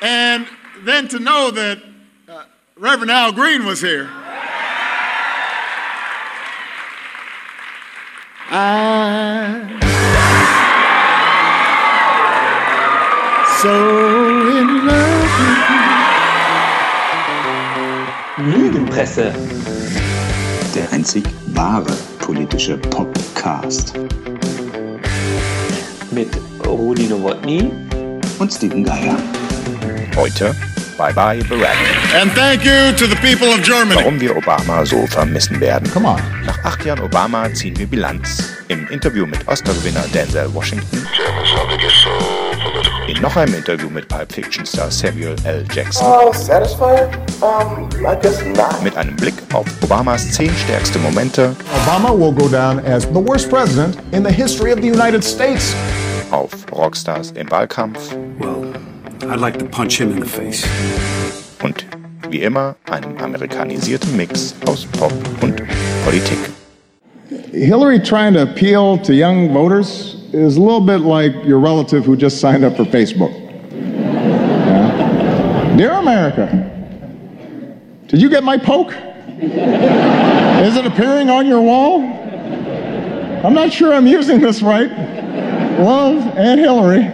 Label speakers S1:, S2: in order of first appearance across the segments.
S1: And then to know that uh, Reverend Al Green was here. I so in love with you.
S2: Lügenpresse.
S3: Der einzig wahre politische Podcast.
S2: Mit Rudi Nowotny
S3: Und Steven Geier.
S4: Heute Bye Bye Barack.
S1: And thank you to the people of Germany.
S4: Warum wir Obama so vermissen werden.
S1: Come on.
S4: Nach acht Jahren Obama ziehen wir Bilanz. Im Interview mit Oscar-Gewinner Denzel Washington. In noch einem Interview mit Pulp Fiction-Star Samuel L. Jackson.
S5: Oh, satisfied? Um, I guess not.
S4: Mit einem Blick auf Obamas zehn stärkste Momente.
S6: Obama will go down as the worst president in the history of the United States.
S4: Auf Rockstars im Wahlkampf.
S7: Well, I'd like to punch him in the face.
S4: Und wie immer einem amerikanisierten Mix aus Pop und Politik.
S6: Hillary trying to appeal to young voters is a little bit like your relative who just signed up for Facebook. Yeah. Dear America, did you get my poke? Is it appearing on your wall? I'm not sure I'm using this right. Love, Aunt Hillary.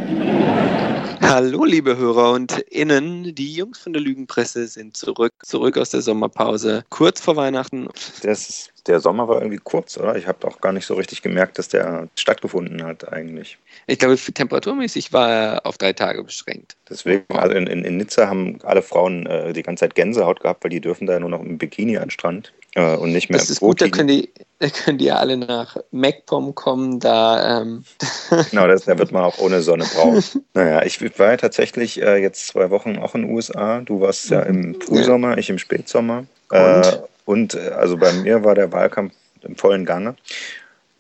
S2: Hallo, liebe Hörer und Innen. Die Jungs von der Lügenpresse sind zurück, zurück aus der Sommerpause, kurz vor Weihnachten.
S4: Das, der Sommer war irgendwie kurz, oder? Ich habe auch gar nicht so richtig gemerkt, dass der stattgefunden hat eigentlich.
S2: Ich glaube, temperaturmäßig war er auf drei Tage beschränkt.
S4: Deswegen, also in, in, in Nizza haben alle Frauen äh, die ganze Zeit Gänsehaut gehabt, weil die dürfen da nur noch im Bikini an den Strand äh, und nicht mehr
S2: Das ist gut, da können die, da können die ja alle nach MacPom kommen, da ähm,
S4: Genau, das, da wird man auch ohne Sonne braun. naja, ich war ja tatsächlich äh, jetzt zwei Wochen auch in den USA. Du warst ja im Frühsommer, ich im Spätsommer. Äh, und äh, also bei mir war der Wahlkampf im vollen Gange.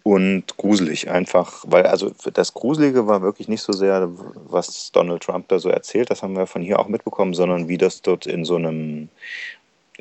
S4: Und gruselig einfach, weil also das Gruselige war wirklich nicht so sehr, was Donald Trump da so erzählt, das haben wir von hier auch mitbekommen, sondern wie das dort in so einem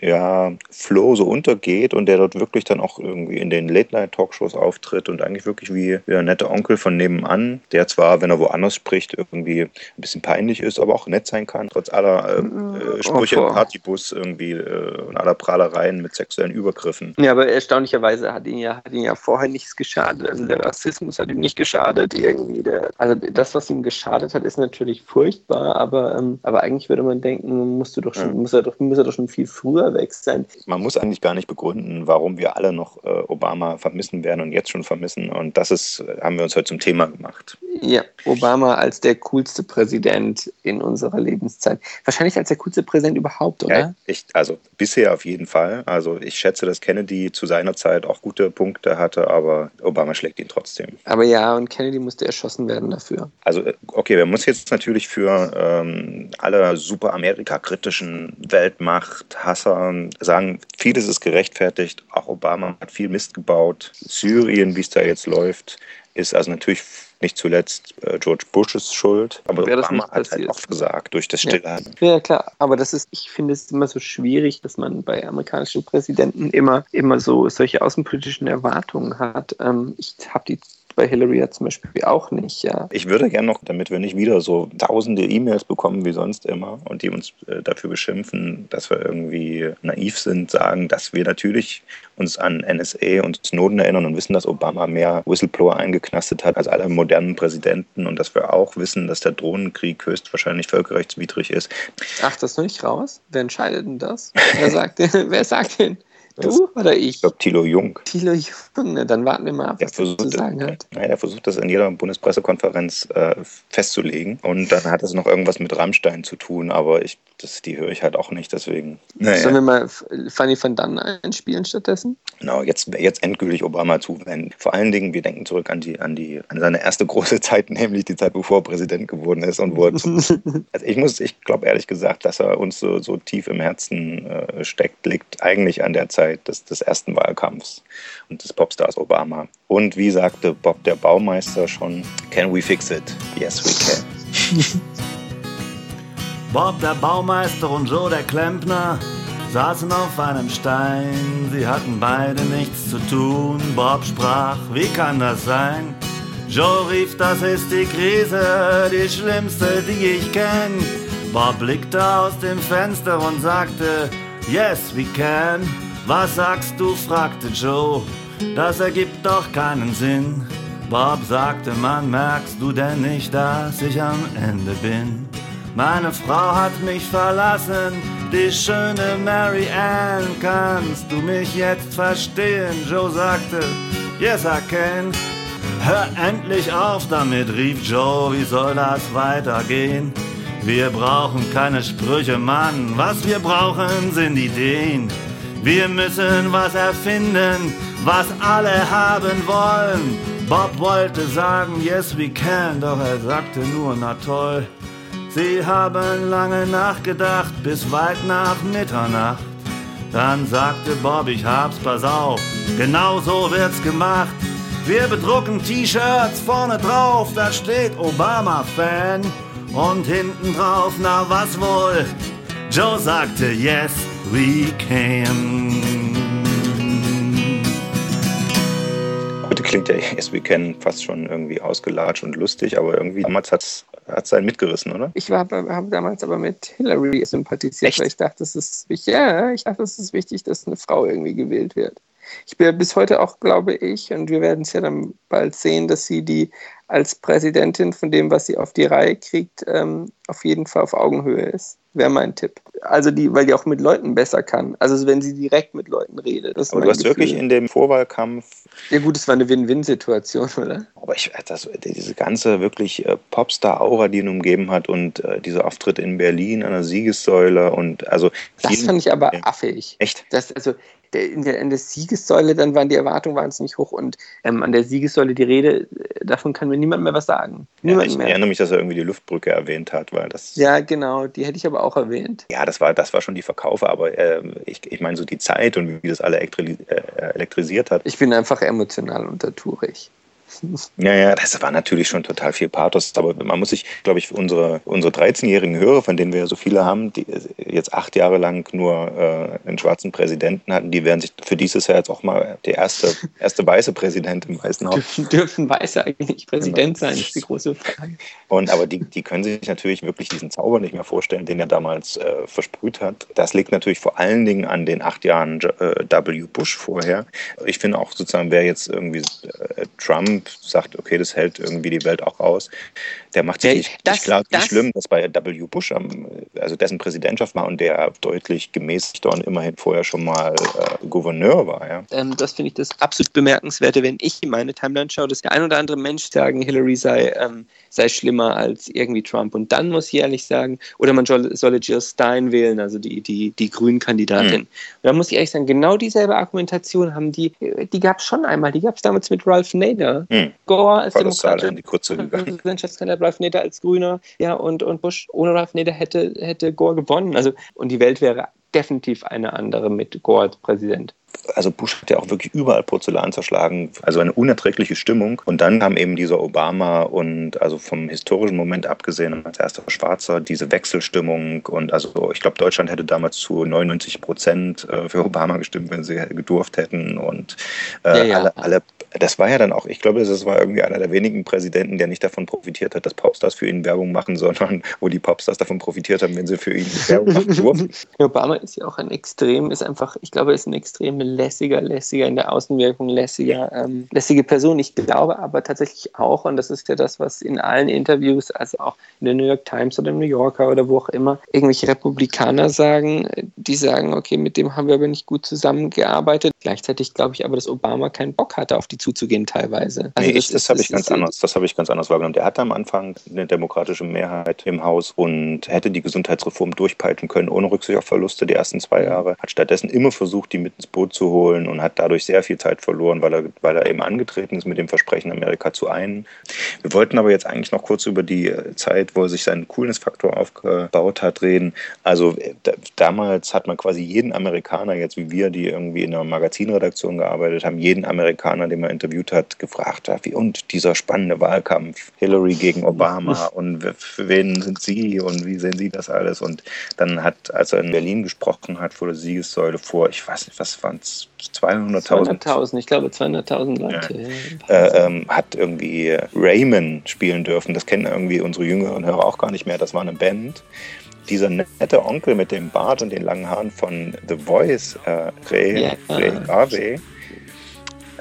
S4: ja, Flow so untergeht und der dort wirklich dann auch irgendwie in den Late-Night-Talkshows auftritt und eigentlich wirklich wie, der nette Onkel von nebenan, der zwar, wenn er woanders spricht, irgendwie ein bisschen peinlich ist, aber auch nett sein kann, trotz aller ähm, äh, Sprüche im
S2: Oh,
S4: Partybus irgendwie äh, und aller Prahlereien mit sexuellen Übergriffen.
S2: Ja, aber erstaunlicherweise hat ihn ja, hat ihn ja vorher nichts geschadet. Also der Rassismus hat ihm nicht geschadet irgendwie. Der, also das, was ihm geschadet hat, ist natürlich furchtbar, aber, ähm, aber eigentlich würde man denken, musst du doch schon, muss, er doch, muss er doch schon viel früher weg sein.
S4: Man muss eigentlich gar nicht begründen, warum wir alle noch äh, Obama vermissen werden und jetzt schon vermissen. Und das ist, äh, haben wir uns heute zum Thema gemacht.
S2: Ja, Obama als der coolste Präsident in unserer Lebenszeit. Wahrscheinlich als der coolste Präsident überhaupt, oder?
S4: Ja, ich, also bisher auf jeden Fall. Also ich schätze, dass Kennedy zu seiner Zeit auch gute Punkte hatte, aber Obama schlägt ihn trotzdem.
S2: Aber ja, und Kennedy musste erschossen werden dafür.
S4: Also äh, okay, wir müssen jetzt natürlich für ähm, alle super Amerika-kritischen Weltmacht-Hasser sagen, vieles ist gerechtfertigt. Auch Obama hat viel Mist gebaut. Syrien, wie es da jetzt läuft, ist also natürlich nicht zuletzt äh, George Bushes Schuld. Aber
S2: Wäre das
S4: Obama hat halt auch versagt durch das
S2: Ja.
S4: Stillhalten.
S2: Ja, klar, aber das ist, ich finde es immer so schwierig, dass man bei amerikanischen Präsidenten immer, immer so solche außenpolitischen Erwartungen hat. Ähm, ich habe die bei Hillary ja zum Beispiel auch nicht, ja.
S4: Ich würde gerne noch, damit wir nicht wieder so tausende E-Mails bekommen wie sonst immer und die uns äh, dafür beschimpfen, dass wir irgendwie naiv sind, sagen, dass wir natürlich uns an NSA und Snowden erinnern und wissen, dass Obama mehr Whistleblower eingeknastet hat als alle modernen Präsidenten und dass wir auch wissen, dass der Drohnenkrieg höchstwahrscheinlich völkerrechtswidrig ist.
S2: Ach, das ist noch nicht raus? Wer entscheidet denn das? Wer sagt denn? Wer sagt denn? Du oder ich?
S4: Ich glaube, Thilo Jung,
S2: Thilo Junge, dann warten wir mal ab,
S4: der
S2: was er zu sagen hat.
S4: nein, der versucht das in jeder Bundespressekonferenz äh, festzulegen. Und dann hat es noch irgendwas mit Rammstein zu tun, aber ich, das, die höre ich halt auch nicht, deswegen. Naja.
S2: Sollen wir mal Fanny van Dann einspielen stattdessen?
S4: Genau, jetzt, jetzt endgültig Obama zuwenden. Vor allen Dingen, wir denken zurück an die, an die, an seine erste große Zeit, nämlich die Zeit, bevor er Präsident geworden ist und er zum, also ich muss, ich glaube ehrlich gesagt, dass er uns so, so tief im Herzen äh, steckt, liegt eigentlich an der Zeit des, des ersten Wahlkampfs und des Popstars Obama. Und wie sagte Bob der Baumeister schon, can we fix it? Yes, we can.
S8: Bob der Baumeister und Joe der Klempner saßen auf einem Stein. Sie hatten beide nichts zu tun. Bob sprach, wie kann das sein? Joe rief, das ist die Krise, die schlimmste, die ich kenn. Bob blickte aus dem Fenster und sagte, Yes, we can. Was sagst du? fragte Joe. Das ergibt doch keinen Sinn. Bob sagte, Mann, merkst du denn nicht, dass ich am Ende bin? Meine Frau hat mich verlassen, die schöne Mary Ann. Kannst du mich jetzt verstehen? Joe sagte, Yes, I can. Hör endlich auf damit, rief Joe, wie soll das weitergehen? Wir brauchen keine Sprüche, Mann, was wir brauchen sind Ideen. Wir müssen was erfinden, was alle haben wollen. Bob wollte sagen, yes we can, doch er sagte nur, na toll. Sie haben lange nachgedacht, bis weit nach Mitternacht. Dann sagte Bob, ich hab's, pass auf, genau so wird's gemacht. Wir bedrucken T-Shirts vorne drauf, da steht Obama-Fan. Und hinten drauf, na was wohl? Joe sagte, yes, we can.
S4: Heute klingt ja Yes We Can fast schon irgendwie ausgelatscht und lustig, aber irgendwie damals hat es einen mitgerissen, oder?
S2: Ich habe damals aber mit Hillary sympathisiert,
S4: Echt?
S2: weil ich dachte, es ist wichtig, ja, ich dachte, es ist wichtig, dass eine Frau irgendwie gewählt wird. Ich bin bis heute auch, glaube ich, und wir werden es ja dann bald sehen, dass sie die als Präsidentin von dem, was sie auf die Reihe kriegt, ähm, auf jeden Fall auf Augenhöhe ist. Wäre mein Tipp. Also die, weil die auch mit Leuten besser kann. Also wenn sie direkt mit Leuten redet. Das
S4: Aber du hast
S2: Gefühl.
S4: wirklich in dem Vorwahlkampf
S2: Ja gut, es war eine Win-Win-Situation, oder?
S4: Aber ich, das, diese ganze wirklich äh, Popstar-Aura, die ihn umgeben hat und äh, dieser Auftritt in Berlin an der Siegessäule und also.
S2: Das fand ich aber affig.
S4: Echt?
S2: Das, also der, in, der, in der Siegessäule, dann waren die Erwartungen wahnsinnig hoch und ähm, an der Siegessäule die Rede, äh, davon kann mir niemand mehr was sagen.
S4: Ja,
S2: Niemand
S4: ich
S2: mehr.
S4: erinnere mich, dass er irgendwie die Luftbrücke erwähnt hat, weil das.
S2: Ja, genau, die hätte ich aber auch erwähnt.
S4: Ja, das war, das war schon die Verkaufe, aber äh, ich, ich meine so die Zeit und wie das alle elektri äh, elektrisiert hat.
S2: Ich bin einfach emotional untertourig.
S4: Ja, ja, das war natürlich schon total viel Pathos, aber man muss sich, glaube ich, unsere, unsere 13-jährigen Hörer, von denen wir ja so viele haben, die jetzt acht Jahre lang nur äh, einen schwarzen Präsidenten hatten, die werden sich für dieses Jahr jetzt auch mal der erste, erste weiße Präsident im Weißen Haus
S2: Dürfen, dürfen Weiße eigentlich Präsident sein, ist die große Frage.
S4: Und aber die, die können sich natürlich wirklich diesen Zauber nicht mehr vorstellen, den er damals äh, versprüht hat. Das liegt natürlich vor allen Dingen an den acht Jahren äh, W. Bush vorher. Ich finde auch sozusagen, wer jetzt irgendwie äh, Sagt, okay, das hält irgendwie die Welt auch aus, der macht sich nicht,
S2: das-
S4: nicht klar, wie
S2: das-
S4: schlimm das bei W. Bush, also dessen Präsidentschaft war und der deutlich gemäßigter und immerhin vorher schon mal äh, Gouverneur war. Ja.
S2: Ähm, das finde ich das absolut bemerkenswerte, wenn ich in meine Timeline schaue, dass der ein oder andere Mensch sagen, Hillary sei, ähm, sei schlimmer als irgendwie Trump. Und dann muss ich ehrlich sagen, oder man solle, solle Jill Stein wählen, also die, die, die Grünen-Kandidatin. Und da muss ich ehrlich sagen, genau dieselbe Argumentation haben die, die gab es schon einmal, die gab es damals mit Ralph Nader.
S4: Hm.
S2: Gore als Demokrat
S4: die Kurze.
S2: Präsidentschaftskandidat Ralph Nader als Grüner, ja, und, und Bush ohne Ralph Nader hätte, hätte Gore gewonnen. Also, und die Welt wäre definitiv eine andere mit Gore als Präsident.
S4: also Bush hat ja auch wirklich überall Porzellan zerschlagen, also eine unerträgliche Stimmung. Und dann kam eben dieser Obama und also vom historischen Moment abgesehen als erster Schwarzer diese Wechselstimmung und also ich glaube Deutschland hätte damals zu 99 Prozent äh, für Obama gestimmt, wenn sie gedurft hätten und äh,
S2: Ja, ja.
S4: alle, alle das war ja dann auch, ich glaube, das war irgendwie einer der wenigen Präsidenten, der nicht davon profitiert hat, dass Popstars für ihn Werbung machen, sondern wo die Popstars davon profitiert haben, wenn sie für ihn Werbung machen durften.
S2: Obama ist ja auch ein extrem, ist einfach, ich glaube, er ist ein extrem lässiger, lässiger in der Außenwirkung, lässiger, ähm, lässige Person. Ich glaube aber tatsächlich auch, und das ist ja das, was in allen Interviews, also auch in der New York Times oder im New Yorker oder wo auch immer, irgendwelche Republikaner sagen, die sagen, okay, mit dem haben wir aber nicht gut zusammengearbeitet. Gleichzeitig glaube ich aber, dass Obama keinen Bock hatte, auf die zuzugehen teilweise. Also
S4: nee, das,
S2: ist-
S4: habe ich ganz anders. Das habe ich ganz anders wahrgenommen. Der hatte am Anfang eine demokratische Mehrheit im Haus und hätte die Gesundheitsreform durchpeitschen können, ohne Rücksicht auf Verluste die ersten zwei Jahre. Hat stattdessen immer versucht, die mit ins Boot zu holen und hat dadurch sehr viel Zeit verloren, weil er, weil er eben angetreten ist mit dem Versprechen, Amerika zu einen. Wir wollten aber jetzt eigentlich noch kurz über die äh, Zeit, wo er sich seinen Coolness-Faktor aufgebaut hat, reden. Also äh, da, damals hat man quasi jeden Amerikaner, jetzt wie wir, die irgendwie in einer Magazinredaktion gearbeitet haben, jeden Amerikaner, den man interviewt hat, gefragt, ja, wie und dieser spannende Wahlkampf, Hillary gegen Obama und für wen sind Sie und wie sehen Sie das alles? Und dann hat, als er in Berlin gesprochen hat vor der Siegessäule vor, ich weiß nicht, was waren es, 200.000
S2: 200.000, ich glaube 200.000 Leute. Ja.
S4: äh, ähm, hat irgendwie Raymond spielen dürfen. Das kennen irgendwie unsere jüngeren Hörer auch gar nicht mehr. Das war eine Band. dieser nette Onkel mit dem Bart und den langen Haaren von The Voice, äh, Ray,
S2: Ja.
S4: Ray Garvey,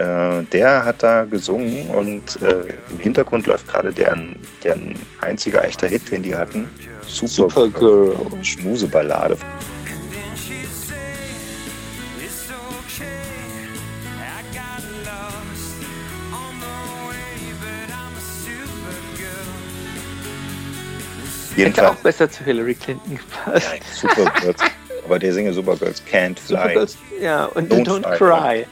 S4: äh, der hat da gesungen und äh, im Hintergrund läuft gerade deren, deren einziger echter Hit, den die hatten. Super
S2: Supergirl.
S4: Schmuseballade.
S2: Hätte auch besser zu Hillary Clinton gepasst.
S4: ja, Supergirls. Aber der singe Supergirls Can't Fly.
S2: Supergirls, ja, und
S4: Don't
S2: Don't,
S4: Fly,
S2: Cry.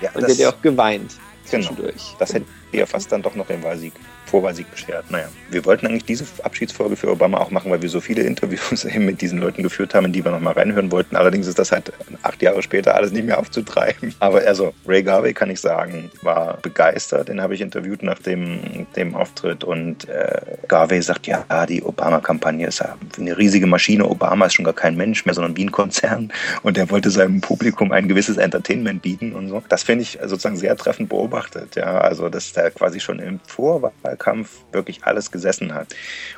S4: Ja,
S2: und der hat ja auch geweint
S4: Genau.
S2: zwischendurch.
S4: Das hätte ihr fast dann doch noch den Wahlsieg, Vorwahlsieg beschert. Naja, wir wollten eigentlich diese Abschiedsfolge für Obama auch machen, weil wir so viele Interviews eben mit diesen Leuten geführt haben, in die wir noch mal reinhören wollten. Allerdings ist das halt acht Jahre später alles nicht mehr aufzutreiben. Aber also, Ray Garvey kann ich sagen, war begeistert. Den habe ich interviewt nach dem, dem Auftritt. Und äh, Garvey sagt, ja, die Obama-Kampagne ist eine riesige Maschine. Obama ist schon gar kein Mensch mehr, sondern wie ein Konzern. Und er wollte seinem Publikum ein gewisses Entertainment bieten und so. Das finde ich sozusagen sehr treffend beobachtet. Ja, also, dass der quasi schon im Vorwahlkampf wirklich alles gesessen hat.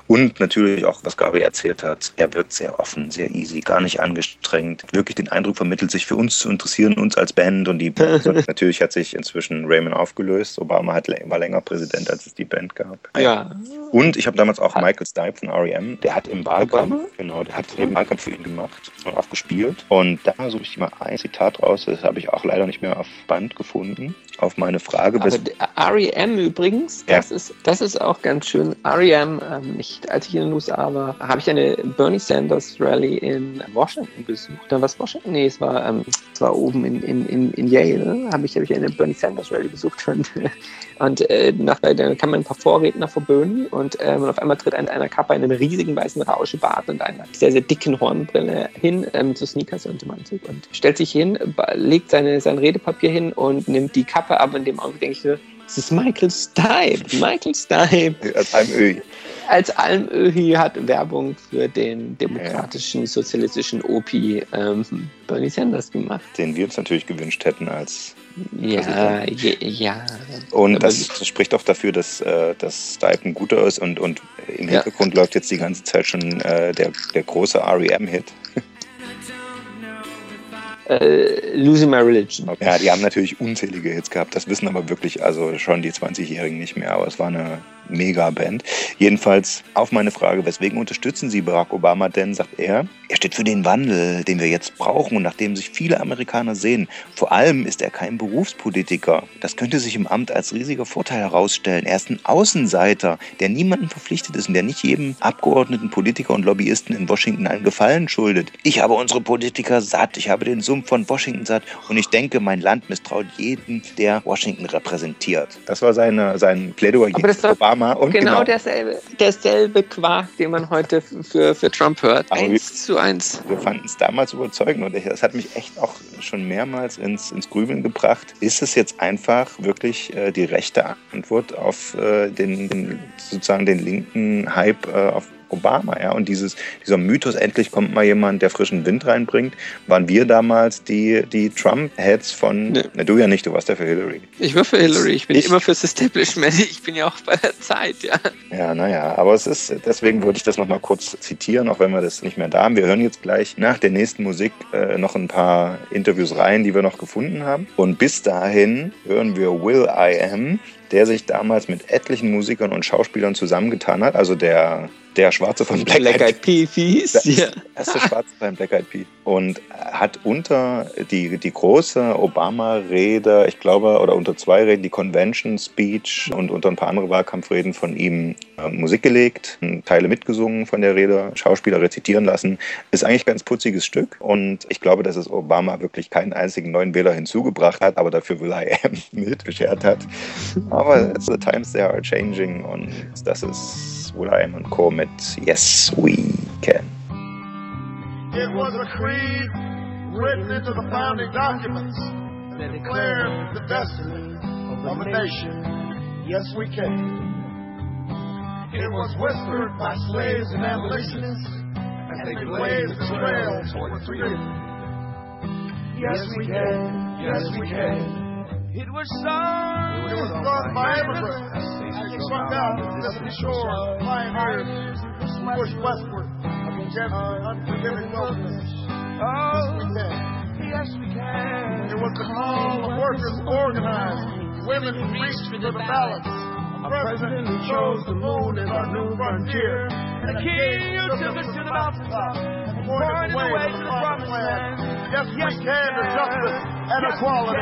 S4: Und natürlich auch, was Gabi erzählt hat, er wirkt sehr offen, sehr easy, gar nicht angestrengt. Wirklich den Eindruck vermittelt, sich für uns zu interessieren, uns als Band. Und die Band, natürlich hat sich inzwischen Raymond aufgelöst. Obama hat, war länger Präsident, als es die Band gab.
S2: Ja.
S4: Und ich habe damals auch Michael Stipe von R.E.M., der hat im Wahlkampf, genau, der hat im Wahlkampf für ihn gemacht und auch gespielt. Und da suche ich mal ein Zitat raus, das habe ich auch leider nicht mehr auf Band gefunden. Auf meine Frage,
S2: Aber R.E.M. übrigens,
S4: Ja.
S2: das, ist, das ist auch ganz schön. R.E.M., ähm, ich, als ich in den USA war, habe ich eine Bernie Sanders Rally in Washington besucht. Oder was Washington? Nee, es war, ähm, es war oben in, in, in, in Yale. Habe ich, hab ich eine Bernie Sanders Rally besucht. Und, und äh, nach, da kamen ein paar Vorredner vor Bernie und, ähm, und auf einmal tritt ein, einer Kappe einen riesigen weißen Rauschebart und einer sehr, sehr dicken Hornbrille hin, ähm, zu Sneakers und im Anzug und stellt sich hin, legt seine, sein Redepapier hin und nimmt die Kappe ab. In dem Augenblick denke ich so, es ist Michael Stipe. Michael Stipe
S4: als Ö.
S2: als Almöhi hat Werbung für den demokratischen, sozialistischen Opi ähm, Bernie Sanders gemacht.
S4: den wir uns natürlich gewünscht hätten als
S2: Ja, je, ja.
S4: Und
S2: Aber
S4: das, das spricht auch dafür, dass, äh, dass Stipe ein guter ist und, und im
S2: Ja.
S4: Hintergrund läuft jetzt die ganze Zeit schon äh, der, der große REM-Hit.
S2: äh, Losing My Religion.
S4: Ja, die haben natürlich unzählige Hits gehabt, das wissen aber wirklich also schon die 20-Jährigen nicht mehr, aber es war eine Mega-Band. Jedenfalls auf meine Frage, weswegen unterstützen Sie Barack Obama denn, sagt er, er steht für den Wandel, den wir jetzt brauchen und nach dem sich viele Amerikaner sehen. Vor allem ist er kein Berufspolitiker. Das könnte sich im Amt als riesiger Vorteil herausstellen. Er ist ein Außenseiter, der niemandem verpflichtet ist und der nicht jedem Abgeordneten, Politiker und Lobbyisten in Washington einen Gefallen schuldet. Ich habe unsere Politiker satt, ich habe den Sumpf von Washington satt und ich denke, mein Land misstraut jedem, der Washington repräsentiert. Das war seine, sein Plädoyer
S2: Aber doch
S4: Obama und
S2: genau,
S4: genau,
S2: derselbe, derselbe Quark, den man heute für, für Trump hört.
S4: Aber
S2: Eins zu eins.
S4: wir fanden es damals überzeugend und das hat mich echt auch schon mehrmals ins, ins Grübeln gebracht. Ist es jetzt einfach wirklich äh, die rechte Antwort auf äh, den, den sozusagen den linken Hype äh, auf Obama, ja, und dieses, dieser Mythos, endlich kommt mal jemand, der frischen Wind reinbringt, waren wir damals die, die Trump-Heads von,
S2: Nee.
S4: na, du ja nicht, du warst ja für Hillary.
S2: Ich war für Hillary, ich bin
S4: Ich-
S2: immer fürs Establishment, ich bin ja auch bei der Zeit, ja.
S4: Ja, naja, aber es ist, deswegen wollte ich das nochmal kurz zitieren, auch wenn wir das nicht mehr da haben. Wir hören jetzt gleich nach der nächsten Musik äh, noch ein paar Interviews rein, die wir noch gefunden haben. Und bis dahin hören wir Will I Am, der sich damals mit etlichen Musikern und Schauspielern zusammengetan hat. Also der, der Schwarze von Black,
S2: Black Eyed Peas,
S4: Das
S2: ja.
S4: der erste Schwarze beim Black Eyed Peas. Und hat unter die, die große Obama-Rede, ich glaube, oder unter zwei Reden, die Convention Speech und unter ein paar andere Wahlkampfreden von ihm äh, Musik gelegt, Teile mitgesungen von der Rede, Schauspieler rezitieren lassen. Ist eigentlich ein ganz putziges Stück. Und ich glaube, dass es Obama wirklich keinen einzigen neuen Wähler hinzugebracht hat, aber dafür Will I Am mit beschert hat. Aber the times they are changing und das ist Will I Am und Co. mit Yes, We Can.
S1: It was a creed written into the founding documents that declared the destiny of a nation. Yes, we can. It was whispered by slaves and abolitionists as they blazed the trail toward freedom. Yes, we can. Yes, we can.
S9: It was sung.
S1: It was sung by immigrants as they struck out to the shore, pioneers, pushed westward against uh, unforgiving wilderness.
S10: Oh,
S1: Yes, we can.
S10: Oh, yes, we can.
S1: It was the call of workers organized, women who reached for the balance. A president who chose the moon as our new frontier,
S10: And the king who took us to the mountaintop pointed the way to the promised land.
S1: Yes, we can to justice and equality.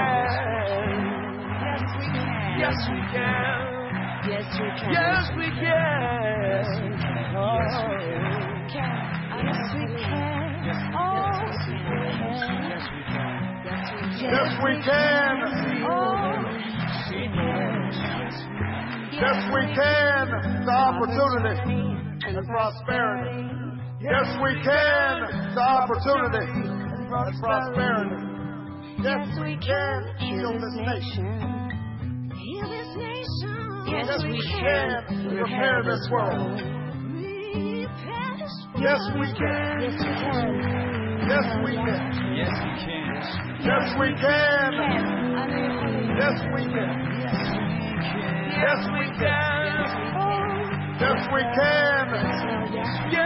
S10: Yes, we can.
S11: Yes, we can.
S10: Yes, we can. Oh.
S11: Yes, we can. Yes, we Oh,
S1: Yes, we can. Yes, we can to opportunity and prosperity. Yes, we can to opportunity and prosperity. Yes, we can heal this nation.
S11: Heal this nation.
S1: Yes, we can repair this world. Yes, we can.
S11: Yes, we can.
S1: Yes, we can.
S10: Yes, we can.
S1: Yes, we can. Yes, we can. Yes, we can. Yes, we can.
S10: Yes, we can.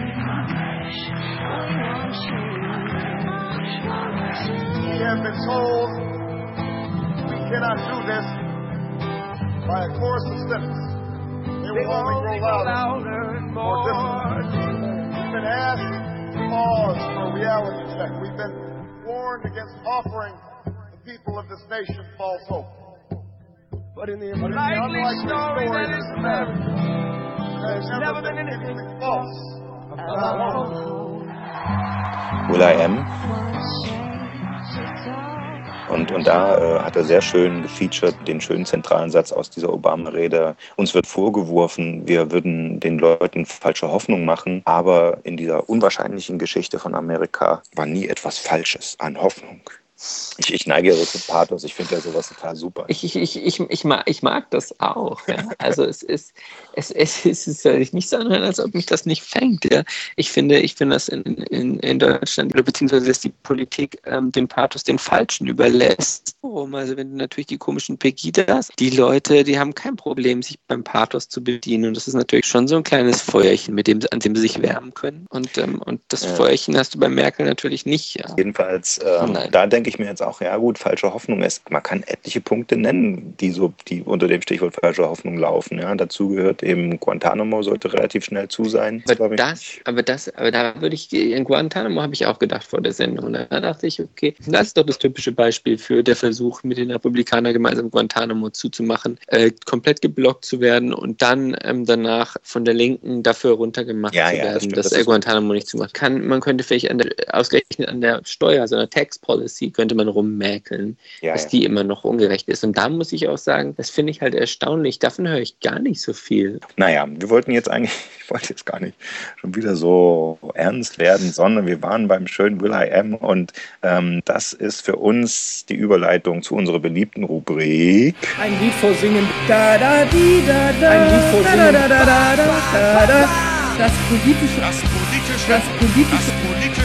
S1: We have been told we cannot do this by a chorus of steps. They will only grow louder,
S10: and
S1: more
S10: more.
S1: distant. We've been asked to pause for a reality check. We've been warned against offering the people of this nation false hope.
S10: But in the
S1: But in the
S10: unlikely
S1: unlikely
S10: story that
S1: story
S10: is
S1: of
S10: America,
S1: There's never been anything false about hope.
S4: Will I Am. Und, und da äh, hat er sehr schön gefeatured den schönen zentralen Satz aus dieser Obama-Rede. Uns wird vorgeworfen, wir würden den Leuten falsche Hoffnung machen, aber in dieser unwahrscheinlichen Geschichte von Amerika war nie etwas Falsches an Hoffnung. Ich, ich neige ja so zu Pathos, ich finde ja sowas total super.
S2: Ich, ich, ich, ich, ich, mag, ich mag das auch. Ja? Also es ist, es, es ist es soll sich nicht so anhören, als ob mich das nicht fängt. Ja? Ich finde, ich finde das in, in, in Deutschland, oder beziehungsweise dass die Politik ähm, den Pathos den Falschen überlässt. Warum? Also wenn du natürlich die komischen Pegidas, die Leute, die haben kein Problem, sich beim Pathos zu bedienen. Und das ist natürlich schon so ein kleines Feuerchen, mit dem, an dem sie sich wärmen können. Und, ähm, und das
S4: Ja.
S2: Feuerchen hast du bei Merkel natürlich nicht. Ja?
S4: Jedenfalls, ähm, da denke ich mir jetzt auch, ja gut, falsche Hoffnung ist, man kann etliche Punkte nennen, die so, die unter dem Stichwort falsche Hoffnung laufen. Ja, dazu gehört eben Guantanamo sollte relativ schnell zu sein.
S2: Aber
S4: ich.
S2: das, aber das, aber da würde ich, in Guantanamo habe ich auch gedacht vor der Sendung. Da dachte ich, okay, das ist doch das typische Beispiel für der Versuch, mit den Republikanern gemeinsam Guantanamo zuzumachen, äh, komplett geblockt zu werden und dann ähm, danach von der Linken dafür runtergemacht
S4: Ja,
S2: zu
S4: ja, das
S2: werden,
S4: stimmt,
S2: dass
S4: das
S2: er Guantanamo nicht zumacht. Kann, man könnte vielleicht an der, ausgerechnet an der Steuer, so einer Tax Policy, könnte man rummäkeln,
S4: Ja,
S2: dass
S4: ja.
S2: die immer noch ungerecht ist. Und da muss ich auch sagen, das finde ich halt erstaunlich. Davon höre ich gar nicht so viel.
S4: Naja, wir wollten jetzt eigentlich, ich wollte jetzt gar nicht schon wieder so ernst werden, sondern wir waren beim schönen Will I Am und ähm, das ist für uns die Überleitung zu unserer beliebten Rubrik.
S12: Ein Lied vorsingen. Da da di da da. Ein Lied vorsingen. Da da da da da da da. Das politische. Das politische. Das politische. Das politische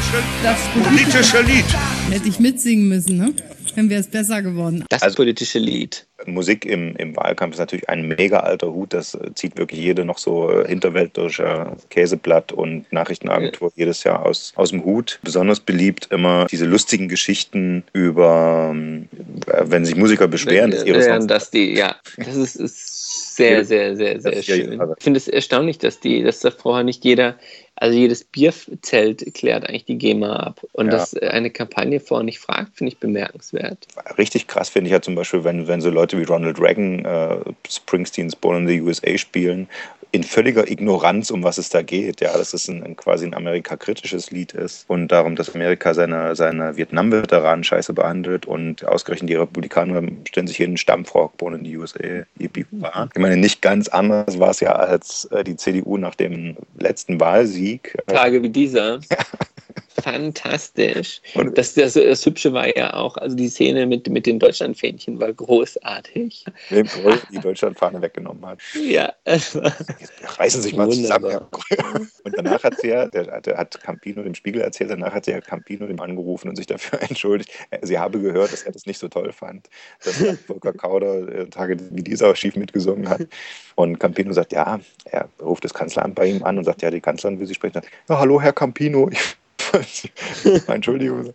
S12: Lied.
S13: Hätte ich mitsingen müssen, ne? Dann wäre es besser geworden.
S2: Das politische Lied.
S4: Musik im, im Wahlkampf ist natürlich ein mega alter Hut. Das äh, zieht wirklich jede noch so äh, hinterwäldlerische Käseblatt und Nachrichtenagentur jedes Jahr aus, aus dem Hut. Besonders beliebt immer diese lustigen Geschichten über, ähm, äh, wenn sich Musiker beschweren, dass ihre
S2: Ja,
S4: Songs
S2: dass die, ja, das ist, ist sehr, sehr, sehr, sehr schön. Ich finde es erstaunlich, dass die, dass da vorher nicht jeder, also jedes Bierzelt klärt eigentlich die GEMA ab. Und dass eine Kampagne vorher nicht fragt, finde ich bemerkenswert.
S4: richtig krass finde ich ja zum Beispiel, wenn, wenn so Leute wie Ronald Reagan äh, Springsteens Born in the USA spielen, in völliger Ignoranz, um was es da geht. Ja, dass es ein, ein quasi ein Amerika-kritisches Lied ist und darum, dass Amerika seine, seine Vietnam-Veteranen scheiße behandelt und ausgerechnet die Republikaner stellen sich hier einen Stampfrock, born in die USA. Yippie. Ich meine, nicht ganz anders war es ja, als äh, die CDU nach dem letzten Wahlsieg
S2: Tage wie dieser. Fantastisch. Das, das, das Hübsche war ja auch, also die Szene mit, mit den Deutschlandfähnchen war großartig.
S4: wem Groll die Deutschlandfahne weggenommen hat.
S2: Ja, war
S4: reißen sich mal zusammen.
S2: Wunderbar.
S4: Groll. Und danach hat sie ja, der, der hat Campino dem Spiegel erzählt, danach hat sie ja Campino dem angerufen und sich dafür entschuldigt. Sie habe gehört, dass er das nicht so toll fand, dass Volker Kauder äh, Tage wie dieser schief mitgesungen hat. Und Campino sagt, ja, er ruft das Kanzleramt bei ihm an und sagt, ja, die Kanzlerin will Sie sprechen. Ja, hallo, Herr Campino. Entschuldigung.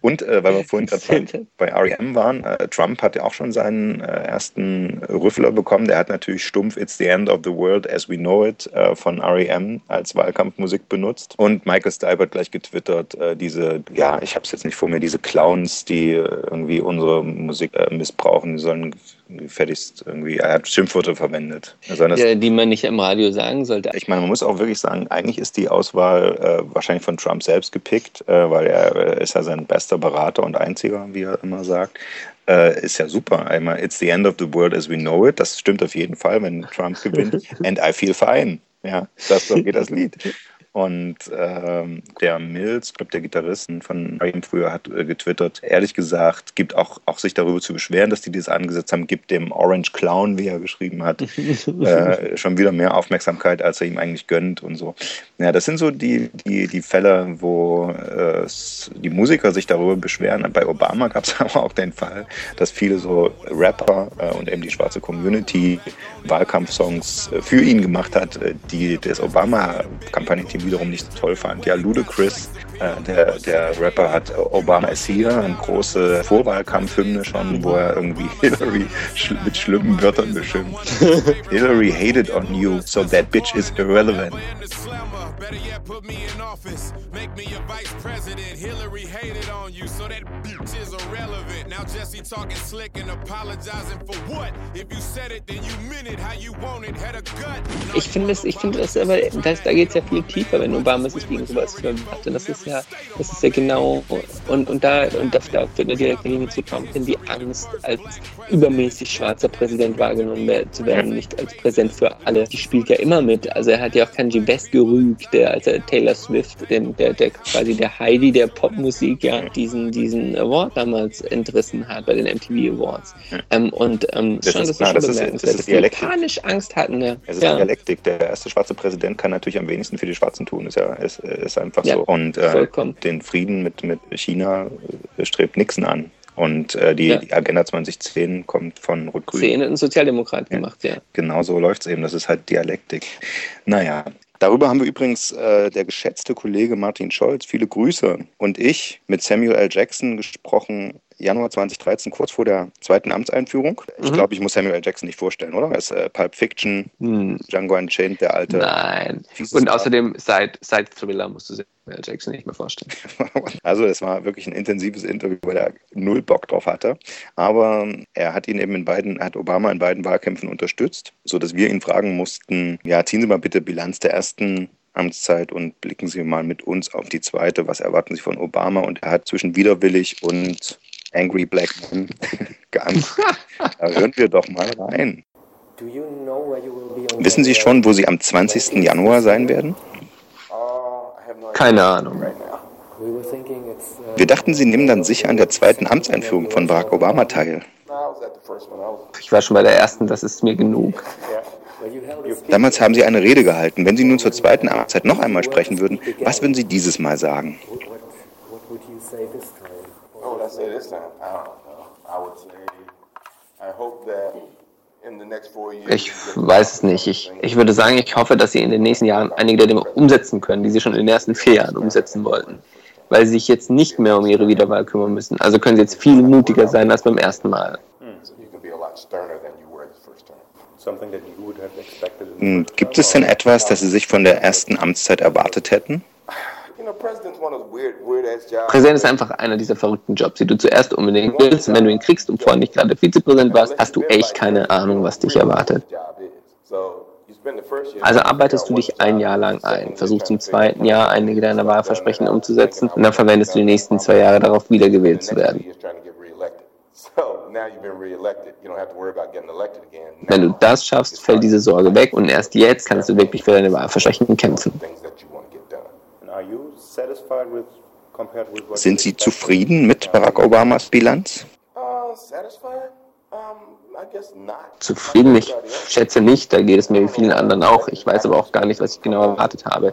S4: Und äh, weil wir vorhin gerade bei, bei REM waren, äh, Trump hat ja auch schon seinen äh, ersten Rüffler bekommen. Der hat natürlich stumpf It's the End of the World as we know it äh, von REM als Wahlkampfmusik benutzt. Und Michael Stipe hat gleich getwittert, äh, diese, ja, ich habe es jetzt nicht vor mir, diese Clowns, die äh, irgendwie unsere Musik missbrauchen, die sollen gefälligst irgendwie, er hat Schimpfwörter verwendet. Also
S2: ja, die man nicht im Radio sagen sollte.
S4: ich meine, man muss auch wirklich sagen, eigentlich ist die Auswahl äh, wahrscheinlich von Trump selbst gepickt, äh, weil er äh, ist ja sein bester Berater und einziger, wie er immer sagt. Äh, ist ja super. Einmal, it's the end of the world as we know it. Das stimmt auf jeden Fall, wenn Trump gewinnt. And I feel fine. Ja, das so geht das Lied. Und ähm, der Mills, ich glaube, der Gitarrist von ihm früher hat äh, getwittert, ehrlich gesagt, gibt auch, auch sich darüber zu beschweren, dass die das angesetzt haben, gibt dem Orange Clown, wie er geschrieben hat, äh, schon wieder mehr Aufmerksamkeit, als er ihm eigentlich gönnt und so. Ja, das sind so die, die, die Fälle, wo äh, die Musiker sich darüber beschweren. Bei Obama gab es aber auch den Fall, dass viele so Rapper äh, und eben die schwarze Community Wahlkampfsongs äh, für ihn gemacht hat, äh, die das Obama-Kampagnenteam wiederum nicht so toll fand. Ja, Ludacris, äh, der, der Rapper hat Obama is here, eine große Vorwahlkampfhymne schon, wo er irgendwie Hillary schl mit schlimmen Wörtern beschimpft. Hillary hated on you, so that bitch is irrelevant.
S14: Better yet, put me in office. Make me a vice president. Hillary hated on you, so that bitch is irrelevant. Now Jesse talking slick and apologizing for what? If you said it, then you meant it how you want it. Had a gut.
S2: Ich finde es, ich finde das aber, das, da geht es ja viel tiefer, wenn Obama sich gegen sowas hat. Und das ist ja, das ist ja genau, und, und da, und das da führt eine direkte Linie zu Trump hin, die Angst, als übermäßig schwarzer Präsident wahrgenommen zu werden, nicht als Präsident für alle. Die spielt ja immer mit. Also er hat ja auch Kanye West gerügt, der, als er Taylor Swift, den, der, der quasi der Heidi der Popmusik, ja, diesen, diesen Award damals entrissen hat bei den MTV Awards. Ähm, und ähm,
S4: Das
S2: schon,
S4: ist-
S2: das
S4: na, das ist- das ist
S2: die
S4: Dialektik.
S2: panisch Angst hatten. Ja.
S4: Es ist
S2: ja.
S4: Dialektik. Der erste schwarze Präsident kann natürlich am wenigsten für die Schwarzen tun. Ist ja ist, ist einfach
S2: Ja,
S4: so. Und äh, den Frieden mit, mit China äh, strebt Nixon an. Und äh, die,
S2: Ja.
S4: die Agenda 2010 kommt von Rot-Grün.
S2: Zehn ein Sozialdemokrat gemacht, ja.
S4: Genau so läuft es eben. Das ist halt Dialektik. Naja. Darüber haben wir übrigens äh, der geschätzte Kollege Martin Scholz, viele Grüße, und ich mit Samuel L. Jackson gesprochen, Januar 2013, kurz vor der zweiten Amtseinführung. Ich
S2: Mhm.
S4: glaube, ich muss Samuel L. Jackson nicht vorstellen, oder? Er ist äh, Pulp Fiction,
S2: Hm.
S4: Django Unchained, der alte.
S2: Nein. Und außerdem seit, seit Thriller musst du Samuel Jackson nicht mehr vorstellen.
S4: Also es war wirklich ein intensives Interview, weil er null Bock drauf hatte. Aber er hat ihn eben in beiden, hat Obama in beiden Wahlkämpfen unterstützt, sodass wir ihn fragen mussten, ja, ziehen Sie mal bitte Bilanz der ersten Amtszeit und blicken Sie mal mit uns auf die zweite. Was erwarten Sie von Obama? Und er hat zwischen widerwillig und Angry Black Men geantwortet. Da hören wir doch mal rein. Wissen Sie schon, wo Sie am 20. Januar sein werden?
S2: Keine Ahnung.
S4: Wir dachten, Sie nehmen dann sicher an der zweiten Amtseinführung von Barack Obama teil.
S2: Ich war schon bei der ersten, das ist mir genug.
S4: Damals haben Sie eine Rede gehalten. Wenn Sie nun zur zweiten Amtszeit noch einmal sprechen würden, was würden Sie dieses Mal sagen?
S5: What would I say this time? I don't know. I would say, I hope that
S2: Ich weiß es nicht. Ich, ich würde sagen, ich hoffe, dass sie in den nächsten Jahren einige der Dinge umsetzen können, die sie schon in den ersten vier Jahren umsetzen wollten. Weil sie sich jetzt nicht mehr um ihre Wiederwahl kümmern müssen. Also können sie jetzt viel mutiger sein als beim ersten Mal.
S5: You can be a lot sterner than you were the first term.
S15: Something that you would have expected.
S4: Hm, Gibt es denn etwas, das Sie sich von der ersten Amtszeit erwartet hätten?
S2: Präsident ist einfach einer dieser verrückten Jobs, die du zuerst unbedingt willst. Und wenn du ihn kriegst und vorher nicht gerade Vizepräsident warst, hast du echt keine Ahnung, was dich erwartet. Also arbeitest du dich ein Jahr lang ein, versuchst im zweiten Jahr einige deiner Wahlversprechen umzusetzen und dann verwendest du die nächsten zwei Jahre darauf, wiedergewählt zu werden.
S5: So now you've been reelected. You don't have to worry about getting elected again.
S2: Wenn du das schaffst, fällt diese Sorge weg und erst jetzt kannst du wirklich für deine Wahlversprechen kämpfen.
S4: Sind Sie zufrieden mit Barack Obamas Bilanz?
S5: Uh, satisfied? Um, I guess not.
S2: Zufrieden? Ich schätze nicht, da geht es mir wie vielen anderen auch. Ich weiß aber auch gar nicht, was ich genau erwartet habe.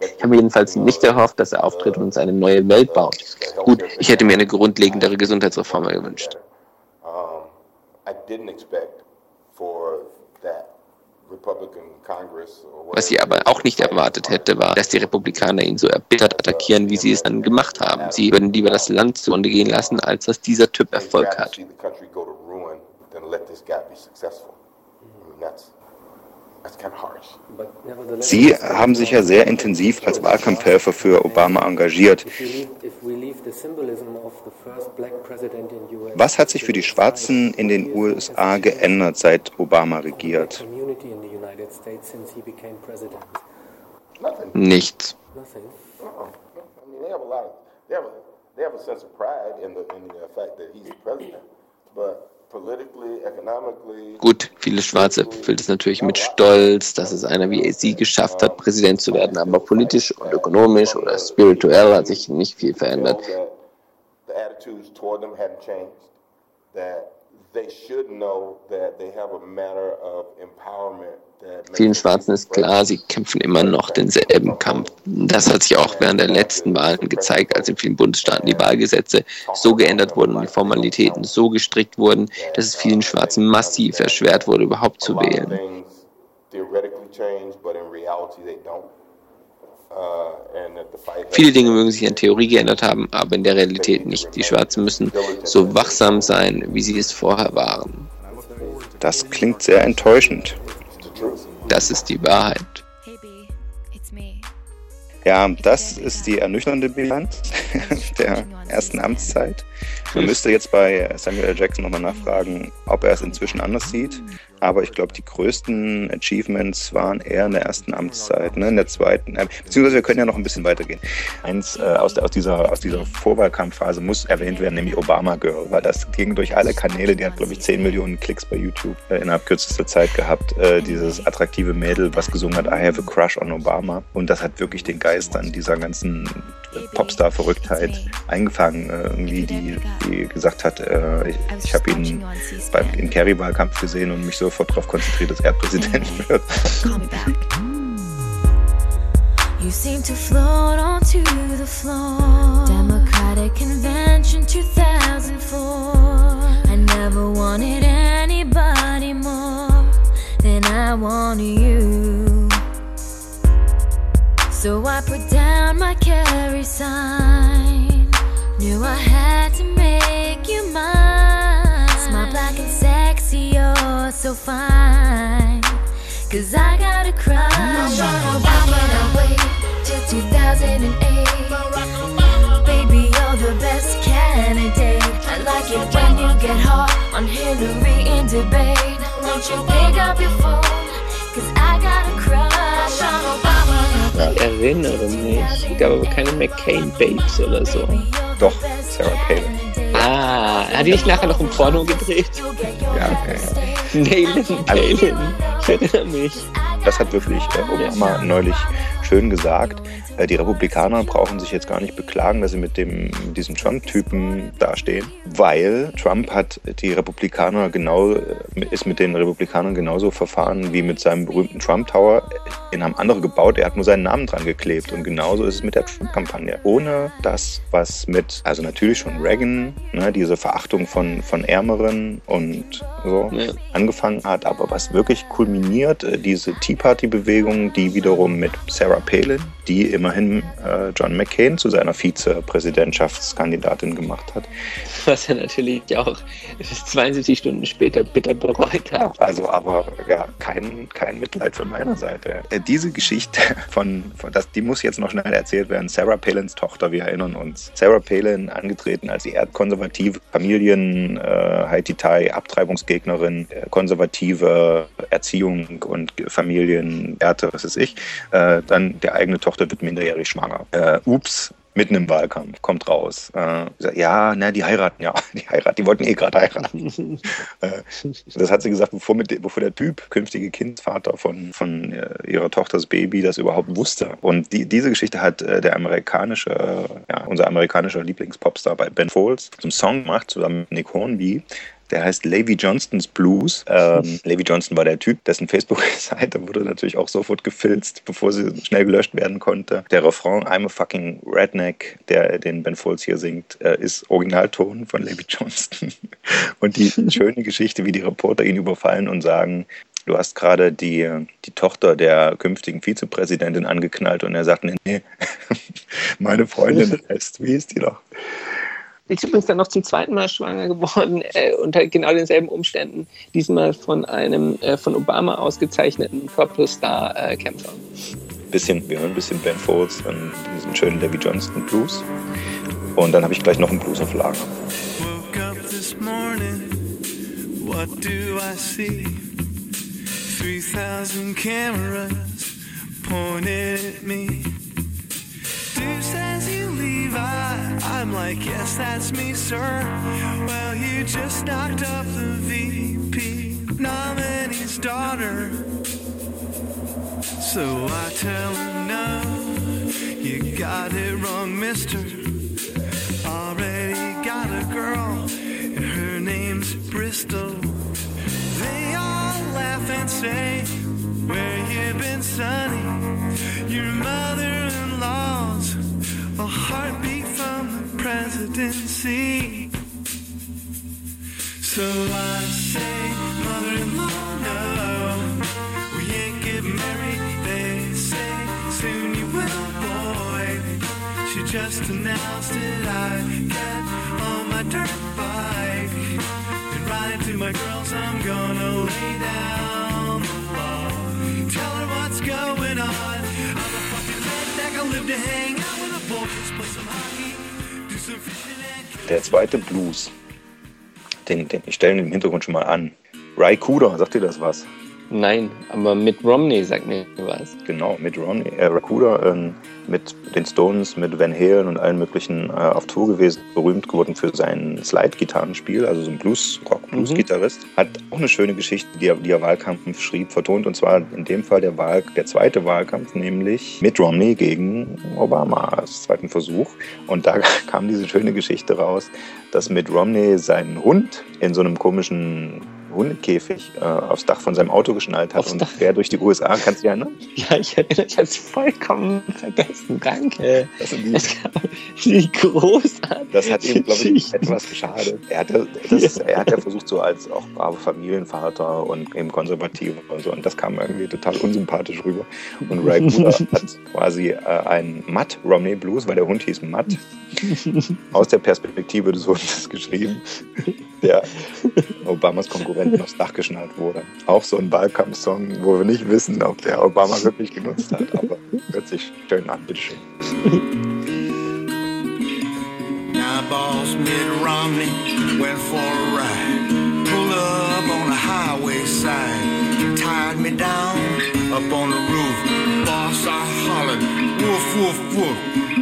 S2: Ich habe jedenfalls nicht erhofft, dass er auftritt und uns eine neue Welt baut. Gut, ich hätte mir eine grundlegendere Gesundheitsreform gewünscht.
S5: I didn't expect for that
S2: Was ich aber auch nicht erwartet hätte, war, dass die Republikaner ihn so erbittert attackieren, wie sie es dann gemacht haben. Sie würden lieber das Land zugrunde gehen lassen, als dass dieser Typ Erfolg hat.
S4: Sie haben sich ja sehr intensiv als Wahlkampfhelfer für Obama engagiert. Was hat sich für die Schwarzen in den USA geändert, seit Obama regiert?
S2: Nichts.
S15: Nothing.
S5: I mean, they have a lot of they have a they have a sense of pride in the in the fact that he's president, but
S2: Gut, viele Schwarze erfüllt es natürlich mit Stolz, dass es einer wie sie geschafft hat, Präsident zu werden, aber politisch und ökonomisch oder spirituell hat sich nicht viel verändert.
S5: they should know that they have a matter of empowerment
S2: Vielen Schwarzen ist klar, sie kämpfen immer noch denselben Kampf. Das hat sich auch während der letzten Wahlen gezeigt, als in vielen Bundesstaaten die Wahlgesetze so geändert wurden und die Formalitäten so gestrickt wurden, dass es vielen Schwarzen massiv erschwert wurde, überhaupt zu wählen. Viele Dinge mögen sich in Theorie geändert haben, aber in der Realität nicht. Die Schwarzen müssen so wachsam sein, wie sie es vorher waren.
S4: Das klingt sehr enttäuschend.
S2: Das ist die Wahrheit.
S4: Ja, das ist die ernüchternde Bilanz der ersten Amtszeit. Man müsste jetzt bei Samuel L. Jackson nochmal nachfragen, ob er es inzwischen anders sieht. Aber ich glaube, die größten Achievements waren eher in der ersten Amtszeit, ne? in der zweiten. Äh, beziehungsweise wir können ja noch ein bisschen weitergehen. Eins äh, aus, der, aus, dieser, aus dieser Vorwahlkampfphase muss erwähnt werden, nämlich Obama Girl, weil das ging durch alle Kanäle. Die hat, glaube ich, 10 Millionen Klicks bei YouTube äh, innerhalb kürzester Zeit gehabt. Äh, dieses attraktive Mädel, was gesungen hat, I have a crush on Obama. Und das hat wirklich den Geist an dieser ganzen Popstar-Verrücktheit eingefangen. Äh, irgendwie, die, die gesagt hat, äh, ich, ich habe ihn beim, im Kerry-Wahlkampf gesehen und mich sofort darauf konzentriert, dass er Präsident wird.
S16: You seem to float onto the floor. Democratic Convention 2004. I never wanted anybody more than I wanted you. So I put down my carry sign. Knew I had to make you mine. Smile black and sexy, you're so fine. Cause I got a crush on Obama. I cannot wait till 2008. Baby, you're the best candidate. I like it when you get hot on Hillary in debate. Won't you pick up your phone? Cause I got
S2: Ich erinnere mich. Es gab aber keine McCain-Babes oder so.
S4: Doch, Sarah Palin.
S2: Ah, hat die nicht nachher noch ein Porno gedreht?
S4: Ja, ja, ja.
S2: Nayland Palin. Ich erinnere mich.
S4: Das hat wirklich äh, Obama neulich schön gesagt. Äh, die Republikaner brauchen sich jetzt gar nicht beklagen, dass sie mit dem, mit diesem Trump-Typen dastehen, weil Trump hat die Republikaner genau, äh, ist mit den Republikanern genauso verfahren wie mit seinem berühmten Trump Tower. Den haben andere gebaut, er hat nur seinen Namen dran geklebt. Und genauso ist es mit der Trump-Kampagne. Ohne das, was mit, also natürlich schon Reagan, ne, diese Verachtung von, von Ärmeren und so
S2: Ja.
S4: angefangen hat, aber was wirklich kulminiert, äh, diese Tea Party-Bewegung, die wiederum mit Sarah Palin, die immerhin äh, John McCain zu seiner Vizepräsidentschaftskandidatin gemacht hat.
S2: Was er natürlich auch 72 Stunden später bitter bereut hat.
S4: Also aber ja, kein, kein Mitleid von meiner Seite. Äh, diese Geschichte von, von das, die muss jetzt noch schnell erzählt werden. Sarah Palins Tochter, wir erinnern uns. Sarah Palin, angetreten als die erdkonservative Familien, äh, Haiti-Tai, Abtreibungsgegnerin, äh, konservative Erziehung und Familienwerte, was weiß ich. Äh, dann der eigene Tochter wird minderjährig schwanger. Äh, ups, mitten im Wahlkampf, kommt raus. Äh, ja, na, die heiraten, ja, die heiraten, die wollten eh gerade heiraten. äh, das hat sie gesagt, bevor, mit, bevor der Typ, künftige Kindvater von, von äh, ihrer Tochters Baby, das überhaupt wusste. Und die, diese Geschichte hat äh, der amerikanische, ja, unser amerikanischer Lieblingspopstar bei Ben Folds zum Song gemacht, zusammen mit Nick Hornby. Der heißt Levi Johnston's Blues. Ähm, Levi Johnston war der Typ, dessen Facebook-Seite wurde natürlich auch sofort gefilzt, bevor sie schnell gelöscht werden konnte. Der Refrain I'm a fucking redneck, der den Ben Folds hier singt, äh, ist Originalton von Levi Johnston. Und die schöne Geschichte, wie die Reporter ihn überfallen und sagen, Du hast gerade die, die Tochter der künftigen Vizepräsidentin angeknallt und er sagt, nee, nee, meine Freundin heißt, wie ist die noch?
S2: Ist übrigens dann noch zum zweiten Mal schwanger geworden, äh, unter genau denselben Umständen. Diesmal von einem äh, von Obama ausgezeichneten Purple-Star-Kämpfer.
S4: bisschen, wir hören ein bisschen Ben Folds und diesen schönen Davy Johnston Blues. Und dann habe ich gleich noch einen Blues auf Lager.
S9: Woke up this morning, what do I see? 3,000 cameras pointed at me. Dude says you leave, I, I'm like, yes, that's me, sir. Well, you just knocked up the VP nominee's daughter. So I tell her, no, you got it wrong, mister. Already got a girl, and her name's Bristol. They all laugh and say, Where you been, sonny? Your mother-in-law's a heartbeat from the presidency. So I say, mother-in-law, no, we ain't getting married. They say soon you will, boy. She just announced it. I get on my dirt bike and ride to my girls. I'm gonna lay down the law. Tell her what's going on. I'm a fucking redneck. I live to hang
S4: Der zweite Blues, den, den ich stelle im Hintergrund schon mal an. Ry Cooder, sagt dir das was?
S2: Nein, aber mit Romney sagt mir was.
S4: Genau, mit Ronnie, äh, Rakuda, ähm, mit den Stones, mit Van Halen und allen möglichen äh, auf Tour gewesen, berühmt geworden für sein Slide-Gitarrenspiel, also so ein Blues, Rock-Blues-Gitarrist. Hat auch eine schöne Geschichte, die er, die er Wahlkampf schrieb, vertont, und zwar in dem Fall der, Wahl, der zweite Wahlkampf, nämlich mit Romney gegen Obama als zweiten Versuch. Und da kam diese schöne Geschichte raus, dass mit Romney seinen Hund in so einem komischen Hundekäfig äh, aufs Dach von seinem Auto geschnallt hat und quer durch die USA. Kannst du dich erinnern?
S2: Ja, ich erinnere, ich habe es vollkommen vergessen. Danke.
S4: Das, die,
S2: Das war wie großartig.
S4: das hat ihm, glaube ich, etwas geschadet. Er hatte, das, er hat ja versucht, so als auch braver Familienvater und eben konservativ und so. Und das kam irgendwie total unsympathisch rüber. Und Ray Cooder hat quasi äh, einen Matt Romney Blues, weil der Hund hieß Matt, aus der Perspektive des Hundes geschrieben, der Obamas Konkurrenten aufs Dach geschnallt wurde. Auch so ein Wahlkampfsong, wo wir nicht wissen, ob der Obama wirklich genutzt hat, aber hört sich schön an, bitteschön.
S9: Now, boss Mitt Romney went for a ride. Pulled up on the highway side. Tied me down up on the roof. Boss, I hollered, woof, woof, woof.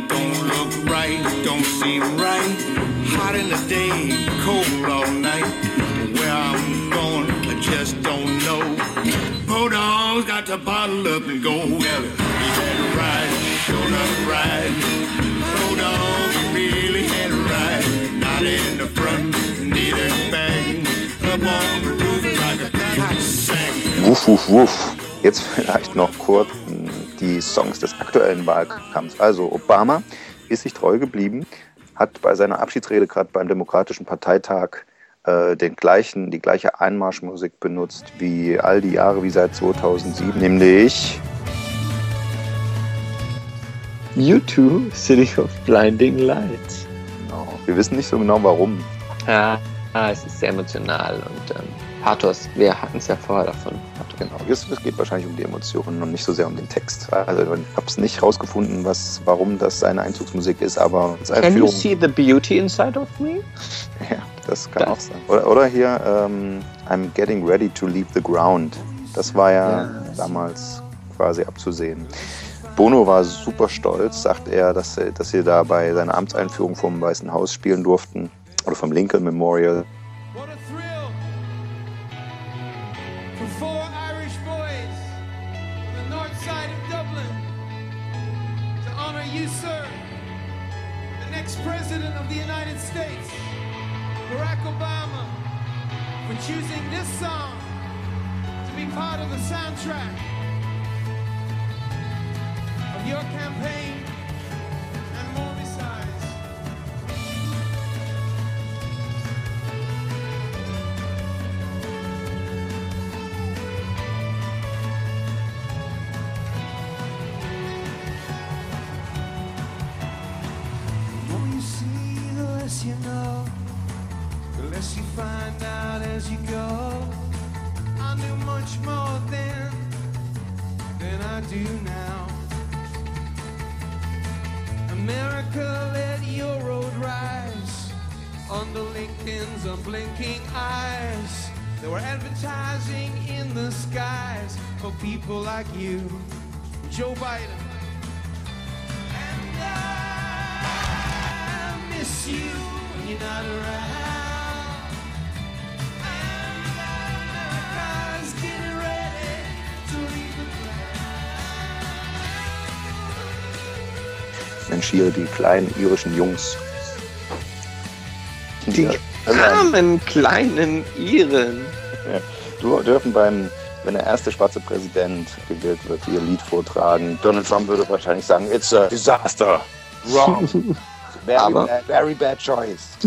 S9: Don't look right, don't seem right. Hot in the day, cold all night. Where I'm going, I just don't know. Podog's got to bottle up and go. Well, he had a ride, sure enough ride. He really had a ride. Not in the front, neither back. Up on the roof like a cotton sack.
S4: Wuff, wuff, wuff. Jetzt vielleicht noch kurz mh, die Songs des aktuellen Wahlkampfs. Also Obama ist sich treu geblieben, hat bei seiner Abschiedsrede gerade beim Demokratischen Parteitag den gleichen, die gleiche Einmarschmusik benutzt wie all die Jahre wie seit 2007, nämlich
S2: U2, City of Blinding Lights.
S4: Genau. Wir wissen nicht so genau warum.
S2: Ja, ah, es ist sehr emotional und ähm, Pathos. Wir hatten es ja vorher davon.
S4: Genau, es, es, geht wahrscheinlich um die Emotionen und nicht so sehr um den Text. Also ich habe es nicht rausgefunden, was, warum das seine Einzugsmusik ist, aber
S2: Can you see the beauty inside of me?
S4: Ja, das kann das. auch sein. Oder, oder hier um, I'm getting ready to leave the ground. Das war ja, ja. damals quasi abzusehen. Bono war super stolz, sagt er, dass, dass sie da bei seiner Amtseinführung vom Weißen Haus spielen durften oder vom Lincoln Memorial.
S17: Part of the soundtrack of your campaign eyes. They were advertising in the skies for people like you, Joe Biden. And I miss you when you're not around. And America's getting ready to leave the
S4: Mensch, hier die kleinen irischen Jungs.
S2: Die armen kleinen Iren.
S4: Ja, du dürfen beim, wenn der erste schwarze Präsident gewählt wird, ihr Lied vortragen. Donald Trump würde wahrscheinlich sagen, it's a disaster. Wrong. Very,
S2: Aber-
S4: bad, very bad choice.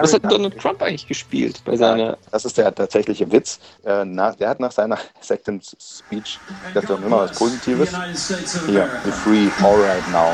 S2: Was hat Donald Trump eigentlich gespielt bei seiner.
S4: Das ist der tatsächliche Witz. Äh, nach, der hat nach seiner Acceptance Speech, das immer was Positives. Hier, the free, all right now.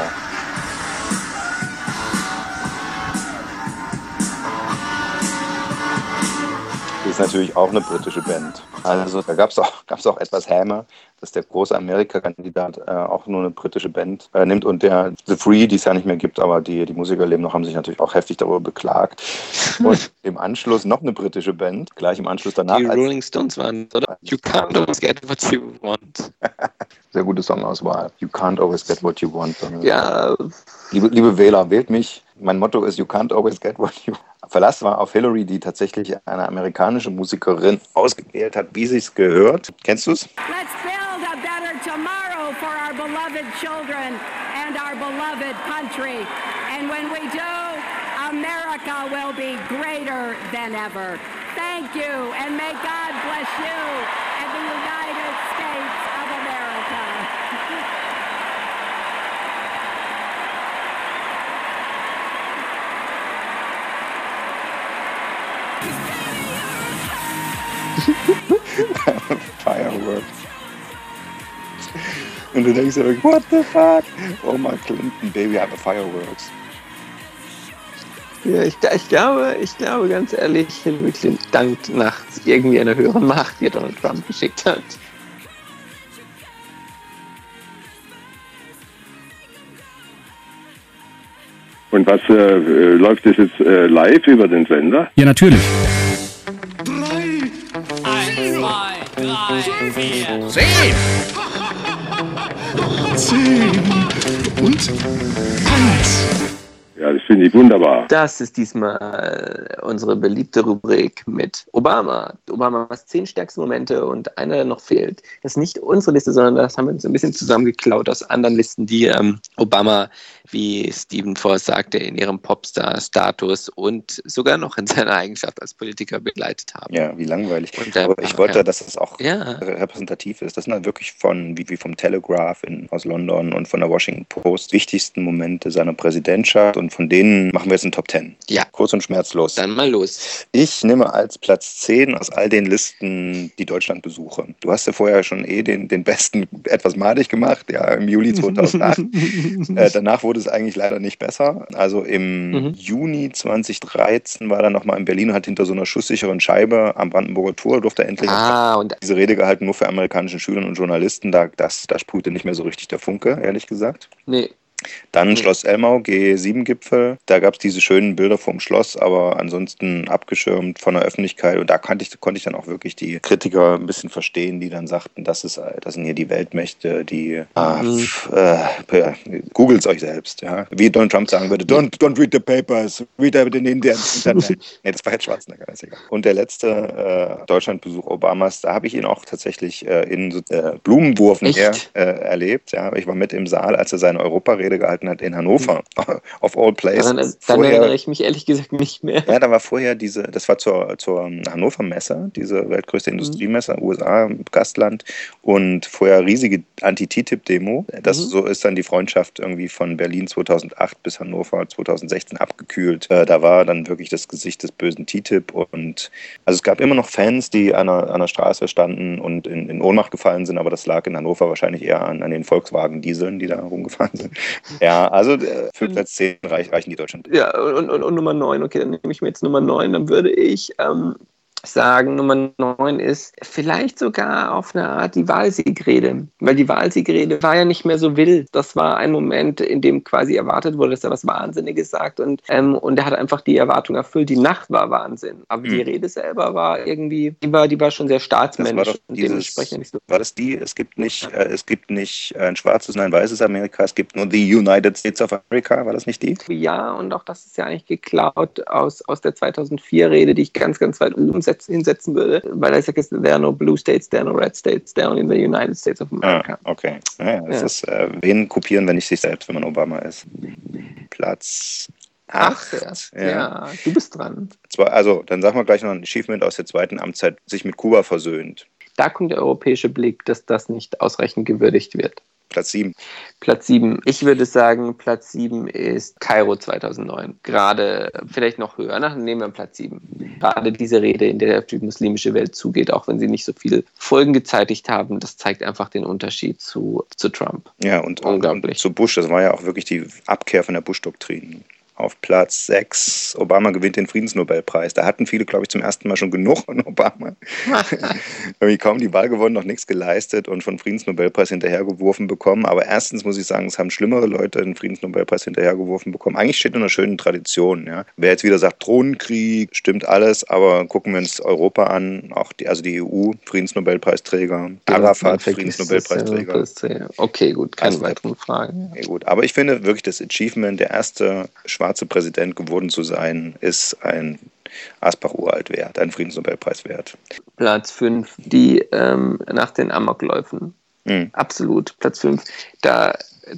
S4: Natürlich auch eine britische Band. Also da gab es auch, gab's auch etwas Häme, dass der große Amerika-Kandidat äh, auch nur eine britische Band äh, nimmt und der The Free, die es ja nicht mehr gibt, aber die, die Musiker leben noch, haben sich natürlich auch heftig darüber beklagt. Und im Anschluss noch eine britische Band, gleich im Anschluss danach.
S2: Die Rolling Stones waren, oder? You can't always get what you want.
S4: Sehr gute Songauswahl. You can't always get what you want.
S2: Ja.
S4: Liebe, liebe Wähler, wählt mich. Mein Motto ist You can't always get what you want. Verlass war auf Hillary, die tatsächlich eine amerikanische Musikerin ausgewählt hat, wie sie es gehört. Kennst du es?
S18: Let's build a better tomorrow for our beloved children and our beloved country. And when we do, America will be greater than ever. Thank you, and may God bless you and the United States of America.
S4: Fireworks. Und du denkst dir, what the fuck? Oh my Clinton, baby, have a fireworks.
S2: Ja, ich, ich, glaube, ich glaube ganz ehrlich, Hillary Clinton dankt nachts irgendwie einer höheren Macht, die Donald Trump geschickt hat.
S19: Und was äh, äh, läuft das jetzt äh, live über den Sender?
S7: Ja, natürlich.
S17: Zwei, drei, vier.
S7: Zehn.
S17: Zehn. Und eins.
S19: Ja, das finde ich wunderbar.
S2: Das ist diesmal äh, unsere beliebte Rubrik mit Obama. Obamas zehn stärksten Momente und einer, der noch fehlt. Das ist nicht unsere Liste, sondern das haben wir uns ein bisschen zusammengeklaut aus anderen Listen, die ähm, Obama wie Stephen Force sagte, in ihrem Popstar-Status und sogar noch in seiner Eigenschaft als Politiker begleitet haben.
S4: Ja, wie langweilig.
S2: Und
S4: Aber ich wollte,
S2: ja.
S4: dass es auch
S2: Ja.
S4: repräsentativ ist. Das sind halt wirklich von, wie, wie vom Telegraph in, aus London und von der Washington Post, wichtigsten Momente seiner Präsidentschaft und von denen machen wir jetzt einen Top 10.
S2: Ja.
S4: Kurz und schmerzlos.
S2: Dann mal los.
S4: Ich nehme als Platz 10 aus all den Listen die Deutschlandbesuche. Du hast ja vorher schon eh den, den besten etwas madig gemacht, ja, im Juli 2008. äh, danach wurde es eigentlich leider nicht besser. Also im
S2: Mhm.
S4: Juni 2013 war er nochmal in Berlin und hat hinter so einer schusssicheren Scheibe am Brandenburger Tor, durfte er endlich
S2: Ah, und
S4: diese Rede gehalten, nur für amerikanische Schüler und Journalisten. Da, das, da sprühte nicht mehr so richtig der Funke, ehrlich gesagt.
S2: nee,
S4: Dann Schloss Elmau, G7-Gipfel. Da gab es diese schönen Bilder vom Schloss, aber ansonsten abgeschirmt von der Öffentlichkeit. Und da konnte ich, konnte ich dann auch wirklich die Kritiker ein bisschen verstehen, die dann sagten, das, ist, das sind hier die Weltmächte, die ah,
S2: Mhm.
S4: pf, äh, googelt euch selbst. Ja? Wie Donald Trump sagen würde, don't, don't read the papers, read it in India. Internet. nee, das war jetzt Schwarzenegger, ist egal. Und der letzte äh, Deutschlandbesuch Obamas, da habe ich ihn auch tatsächlich äh, in so, äh, Blumenwurf
S2: Echt?
S4: her äh, erlebt. Ja, ich war mit im Saal, als er seine Europarede gehalten hat in Hannover, of all places.
S2: daran, dann
S4: Vorher-
S2: erinnere ich mich ehrlich gesagt nicht mehr.
S4: ja, da war vorher diese, das war zur, zur Hannover Messe, diese
S2: Mhm.
S4: weltgrößte Industriemesse, USA, Gastland, und vorher riesige Anti-TTIP-Demo. Das
S2: Mhm.
S4: so ist dann die Freundschaft irgendwie von Berlin 2008 bis Hannover 2016 abgekühlt. Äh, da war dann wirklich das Gesicht des bösen TTIP und also es gab immer noch Fans, die an der, an der Straße standen und in, in Ohnmacht gefallen sind, aber das lag in Hannover wahrscheinlich eher an, an den Volkswagen-Dieseln, die da rumgefahren sind. Ja, also äh, für Platz 10 reich, reichen die Deutschland.
S2: Ja, und, und, und Nummer 9, okay, dann nehme ich mir jetzt Nummer 9, dann würde ich ähm, sagen, Nummer 9 ist vielleicht sogar auf eine Art die Wahlsiegrede. Weil die Wahlsiegrede war ja nicht mehr so wild. Das war ein Moment, in dem quasi erwartet wurde, dass er was Wahnsinniges sagt und, ähm, und er hat einfach die Erwartung erfüllt. Die Nacht war Wahnsinn. Aber die
S4: Hm.
S2: Rede selber war irgendwie, die war, die war schon sehr
S4: Das war
S2: staatsmännisch
S4: doch
S2: und
S4: dieses,
S2: so.
S4: war das die, es gibt nicht, äh, es gibt nicht ein schwarzes und ein weißes Amerika, es gibt nur the United States of America, war das nicht die?
S2: Ja, und auch das ist ja eigentlich geklaut aus, aus der 2004-Rede, die ich ganz, ganz weit setz, hinsetzen würde, weil er sagt, there are no blue states, there are no red states, there are only the United States of America.
S4: Ah, okay. Naja, das
S2: Ja.
S4: ist, äh, wen kopieren, wenn nicht sich selbst, wenn man Obama ist? Platz
S2: Ach,
S4: 8.
S2: ja. ja, du bist dran.
S4: Also, dann sagen wir gleich noch ein Achievement aus der zweiten Amtszeit, sich mit Kuba versöhnt.
S2: Da kommt der europäische Blick, dass das nicht ausreichend gewürdigt wird.
S4: Platz 7.
S2: Platz 7. Ich würde sagen, Platz 7 ist Kairo 2009. Gerade äh, vielleicht noch höher. Na, dann nehmen wir Platz 7. Gerade diese Rede, in der die muslimische Welt zugeht, auch wenn sie nicht so viele Folgen gezeitigt haben, das zeigt einfach den Unterschied zu, zu Trump.
S4: Ja, und,
S2: Unglaublich.
S4: und zu Bush, das war ja auch wirklich die Abkehr von der Bush-Doktrin. Auf Platz 6, Obama gewinnt den Friedensnobelpreis. Da hatten viele, glaube ich, zum ersten Mal schon genug von Obama. Irgendwie kaum die Wahl gewonnen, noch nichts geleistet und von Friedensnobelpreis hinterhergeworfen bekommen. Aber erstens muss ich sagen, es haben schlimmere Leute den Friedensnobelpreis hinterhergeworfen bekommen. Eigentlich steht in einer schönen Tradition. Ja. Wer jetzt wieder sagt, Drohnenkrieg, stimmt alles, aber gucken wir uns Europa an, auch die, also die EU, Friedensnobelpreisträger, Arafat, Friedensnobelpreisträger.
S2: Okay, gut, keine
S4: Also,
S2: weiteren Fragen.
S4: Ja, gut. Aber ich finde wirklich das Achievement, der erste schwarze Präsident geworden zu sein, ist ein Asbach uralt wert, ein Friedensnobelpreis wert.
S2: Platz 5, die ähm, nach den Amokläufen.
S4: Mhm.
S2: Absolut, Platz 5. Da,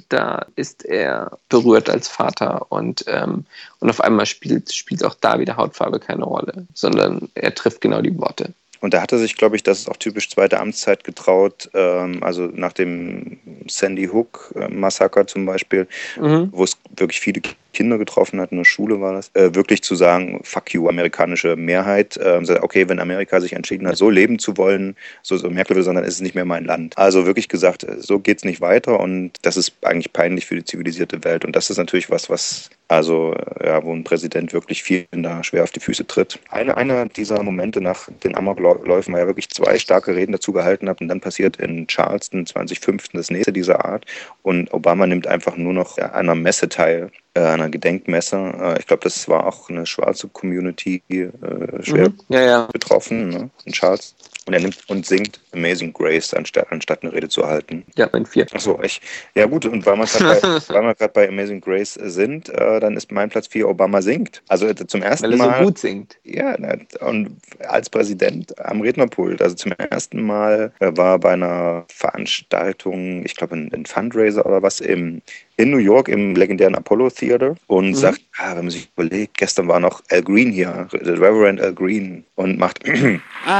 S2: da ist er berührt als Vater und, ähm, und auf einmal spielt, spielt auch da wieder Hautfarbe keine Rolle, sondern er trifft genau die Worte.
S4: Und da hat er sich, glaube ich, das ist auch typisch zweite Amtszeit getraut, ähm, also nach dem Sandy Hook-Massaker zum Beispiel,
S2: Mhm.
S4: wo es wirklich viele Kinder getroffen hat, in der Schule war das, äh, wirklich zu sagen, fuck you, amerikanische Mehrheit. Sagt, okay, wenn Amerika sich entschieden hat, so leben zu wollen, so, so Merkel will, sondern es ist nicht mehr mein Land. Also wirklich gesagt, äh, so geht's nicht weiter und das ist eigentlich peinlich für die zivilisierte Welt. Und das ist natürlich was, was also äh, ja, wo ein Präsident wirklich vielen da schwer auf die Füße tritt. Eine, einer dieser Momente nach den Amokläufen war ja wirklich zwei starke Reden dazu gehalten hat und dann passiert in Charleston 2015 das nächste dieser Art und Obama nimmt einfach nur noch an einer Messe teil, äh, einer Gedenkmesse. Äh, ich glaube, das war auch eine schwarze Community äh, schwer
S2: Mhm. Ja, ja.
S4: betroffen ne, in Charleston. Und er nimmt und singt Amazing Grace, anstatt, anstatt eine Rede zu halten.
S2: Ja, mein vier.
S4: Achso, ich. Ja, gut, und weil wir gerade bei, Amazing Grace sind, äh, dann ist mein Platz 4 Obama singt. Also äh, zum ersten
S2: Weil er
S4: Mal.
S2: so gut singt.
S4: Ja, und als Präsident am Rednerpult. Also zum ersten Mal äh, war bei einer Veranstaltung, ich glaube ein, ein Fundraiser oder was, im, in New York im legendären Apollo Theater und
S2: Mhm.
S4: sagt, ah, wenn man sich überlegt, gestern war noch Al Green hier, der Reverend Al Green und macht
S1: I'm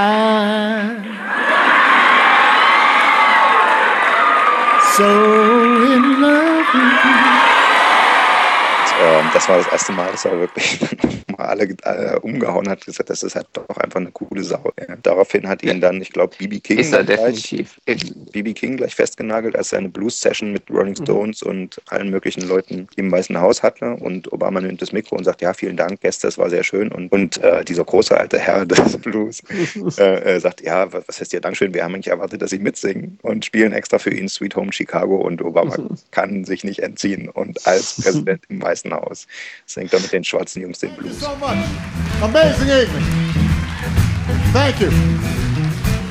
S1: so in love with you.
S4: ähm, das war das erste Mal, dass er wirklich mal alle äh, umgehauen hat, gesagt, das ist halt doch einfach eine coole Sau. Ja. Daraufhin hat ihn dann, ich glaube, BB King
S2: Ist er
S4: gleich,
S2: definitiv.
S4: BB King gleich festgenagelt, als er eine Blues-Session mit
S2: Mhm.
S4: Rolling Stones und allen möglichen Leuten im Weißen Haus hatte. Und Obama nimmt das Mikro und sagt, ja, vielen Dank, Gäste, das war sehr schön. Und, und äh, dieser große alte Herr des Blues äh, äh, sagt, ja, was, heißt hier Dankeschön, wir haben nicht erwartet, dass Sie mitsingen und spielen extra für ihn Sweet Home Chicago und Obama kann sich nicht entziehen und als Präsident im Weißen Haus singt er mit den schwarzen Jungs den Blues.
S1: So much. Amazing evening. Thank you.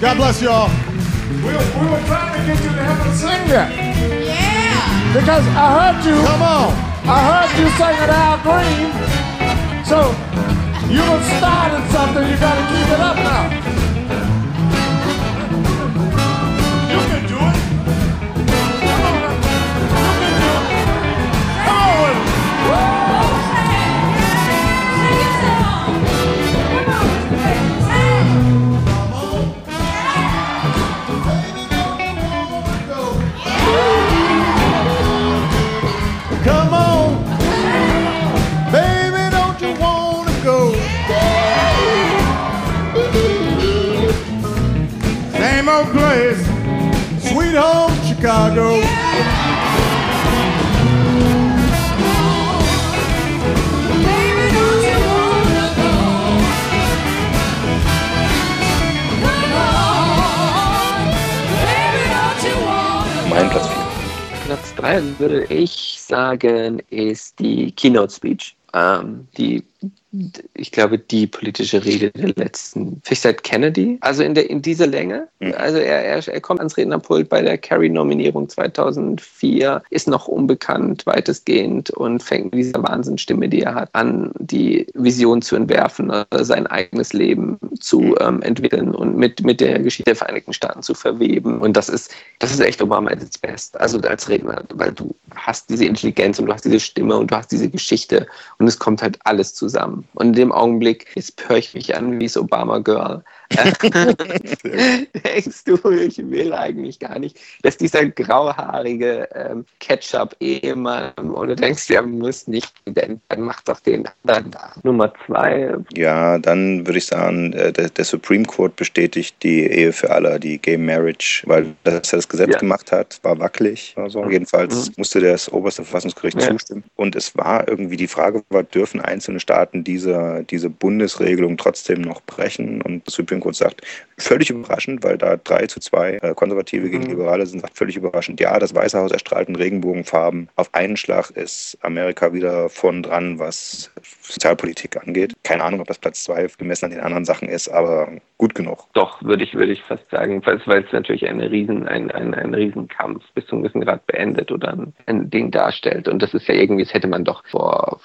S1: God bless you all. We were, we were trying to get you to help us sing that. Yeah. Because I heard you. Come on. I heard you singing Al Green. So you done started something. You got to keep it up now. Sweet home Chicago.
S4: Mein Platz 4.
S2: Platz 3 würde ich sagen, ist die Keynote Speech. Ähm, die, ich glaube, die politische Rede der letzten, vielleicht seit Kennedy, also in, der, in dieser Länge. Also er, er, er kommt ans Rednerpult bei der Kerry-Nominierung 2004, ist noch unbekannt weitestgehend und fängt mit dieser Wahnsinnsstimme, die er hat, an, die Vision zu entwerfen, also sein eigenes Leben zu ähm, entwickeln und mit, mit der Geschichte der Vereinigten Staaten zu verweben. Und das ist, das ist echt Obama at its best. Also als Redner, weil du hast diese Intelligenz und du hast diese Stimme und du hast diese Geschichte und es kommt halt alles zusammen. Und in dem Augenblick, jetzt höre ich mich an wie das Obama Girl. Denkst du, ich will eigentlich gar nicht, dass dieser grauhaarige ähm, Ketchup-Ehemann oder denkst du, er muss nicht, denn dann macht doch den anderen da. Nummer zwei.
S4: Ja, dann würde ich sagen, äh, der, der Supreme Court bestätigt die Ehe für alle, die Gay Marriage, weil das er das Gesetz
S2: Ja.
S4: gemacht hat, war wackelig. Also jedenfalls musste das oberste Verfassungsgericht
S2: Ja.
S4: zustimmen. Und es war irgendwie die Frage, war, dürfen einzelne Staaten diese, diese Bundesregelung trotzdem noch brechen? Und das Supreme Court sagt, völlig überraschend, weil da drei zu zwei äh, Konservative gegen Liberale sind, sagt völlig überraschend, ja, das Weiße Haus erstrahlt in Regenbogenfarben. Auf einen Schlag ist Amerika wieder vorn dran, was Sozialpolitik angeht. Keine Ahnung, ob das Platz zwei gemessen an den anderen Sachen ist, aber gut genug.
S2: Doch, würde ich, würde ich fast sagen, weil es, natürlich eine riesen, ein, ein, ein Riesenkampf bis zum gewissen Grad beendet oder ein, ein Ding darstellt. Und das ist ja irgendwie, das hätte man doch vor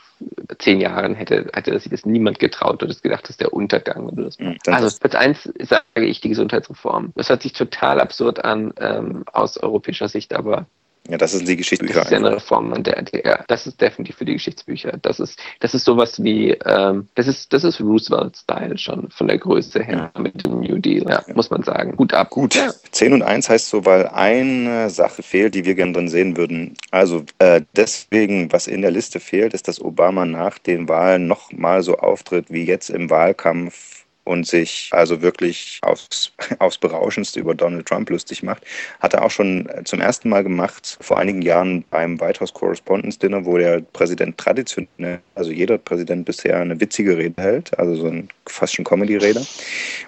S2: zehn Jahren hätte, hätte sich das niemand getraut oder das gedacht, das ist der Untergang oder so.
S4: dann
S2: Also Platz eins sage ich die Gesundheitsreform. Das hört sich total absurd an ähm, aus europäischer Sicht, aber
S4: Ja, das sind die Geschichtsbücher.
S2: das ist ja eine Reform, an der, der, das ist definitiv für die Geschichtsbücher. Das ist, das ist sowas wie, ähm, das ist, das ist Roosevelt-Style schon von der Größe her mit dem New Deal, ja, muss man sagen. Gut ab.
S4: Gut, 10 und 1 heißt so, weil eine Sache fehlt, die wir gerne drin sehen würden. Also äh, deswegen, was in der Liste fehlt, ist, dass Obama nach den Wahlen noch mal so auftritt wie jetzt im Wahlkampf und sich also wirklich aufs, aufs Berauschendste über Donald Trump lustig macht. Hat er auch schon äh, zum ersten Mal gemacht, vor einigen Jahren beim White House Correspondence Dinner, wo der Präsident traditionell, also jeder Präsident bisher eine witzige Rede hält, also so ein fast schon Comedy-Rede.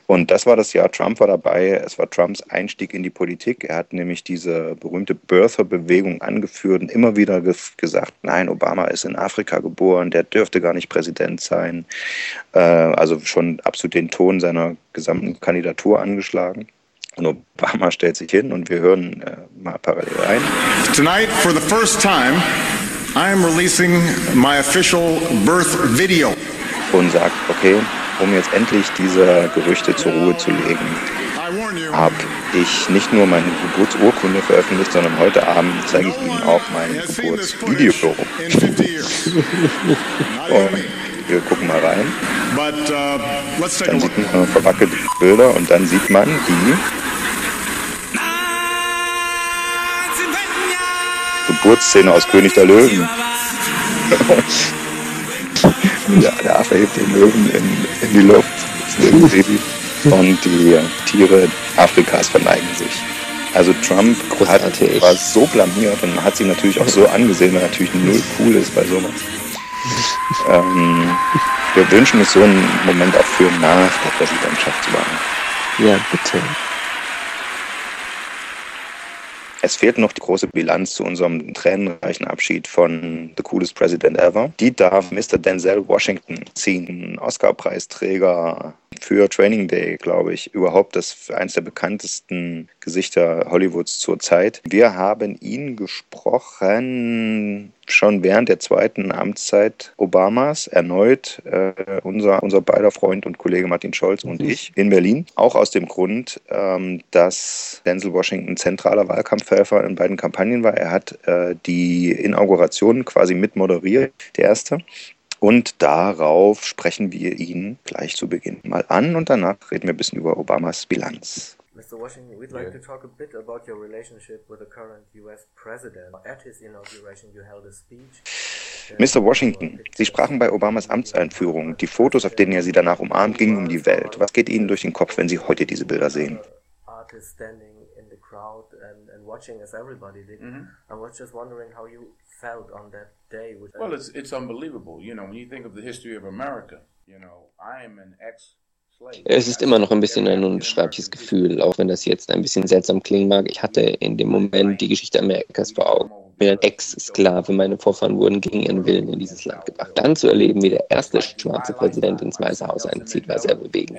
S4: Und das war das Jahr, Trump war dabei, es war Trumps Einstieg in die Politik. Er hat nämlich diese berühmte Birther-Bewegung angeführt und immer wieder ge gesagt, nein, Obama ist in Afrika geboren, der dürfte gar nicht Präsident sein. Äh, also schon absolut den Ton seiner gesamten Kandidatur angeschlagen. Und Obama stellt sich hin und wir hören äh, mal parallel rein.
S20: Tonight, for the first time, I am releasing my official birth video.
S4: Und sagt, okay, um jetzt endlich diese Gerüchte zur Ruhe zu legen, habe ich nicht nur meine Geburtsurkunde veröffentlicht, sondern heute Abend zeige ich Ihnen auch mein Geburtsvideo. und wir gucken mal rein. Dann sieht man verwackelte Bilder und dann sieht man die Geburtsszene aus König der Löwen. ja, der Affe hebt den Löwen in, in die Luft. Und die Tiere Afrikas verneigen sich. Also Trump hat, war so blamiert und man hat sie natürlich auch so angesehen, weil er natürlich null cool ist bei sowas. Ähm, wir wünschen uns so einen Moment auch für nach der Präsidentschaft zu machen.
S2: Ja, bitte.
S4: Es fehlt noch die große Bilanz zu unserem tränenreichen Abschied von The Coolest President Ever. Die darf Mr. Denzel Washington ziehen, Oscar-Preisträger für Training Day, glaube ich, überhaupt das eines der bekanntesten Gesichter Hollywoods zurzeit. Wir haben ihn gesprochen schon während der zweiten Amtszeit Obamas erneut äh, unser, unser beider Freund und Kollege Martin Scholz und mhm. ich in Berlin. Auch aus dem Grund, ähm, dass Denzel Washington zentraler Wahlkampfhelfer in beiden Kampagnen war. Er hat äh, die Inauguration quasi mit moderiert, der erste. Und darauf sprechen wir ihn gleich zu Beginn mal an und danach reden wir ein bisschen über Obamas Bilanz.
S21: Mr. Washington, we'd like to talk a bit about your relationship with the current US president. At his inauguration, you held a speech.
S4: Mr. Washington, Sie sprachen bei Obamas Amtseinführung. Die Fotos, auf denen er Sie danach umarmt, gingen um die Welt. Was geht Ihnen durch den Kopf, wenn Sie heute diese Bilder sehen?
S21: Crowd and, and watching as everybody did.
S22: Mhm.
S21: I was just wondering how you felt on that day. With
S22: Well, it's it's unbelievable. You know, when you think of the history of America, you know, I am an ex.
S2: Es ist immer noch ein bisschen ein unbeschreibliches Gefühl, auch wenn das jetzt ein bisschen seltsam klingen mag. Ich hatte in dem Moment die Geschichte Amerikas vor Augen. Ich bin ein Ex-Sklave, meine Vorfahren wurden gegen ihren Willen in dieses Land gebracht. Dann zu erleben, wie der erste schwarze Präsident ins Weiße Haus einzieht, war sehr bewegend.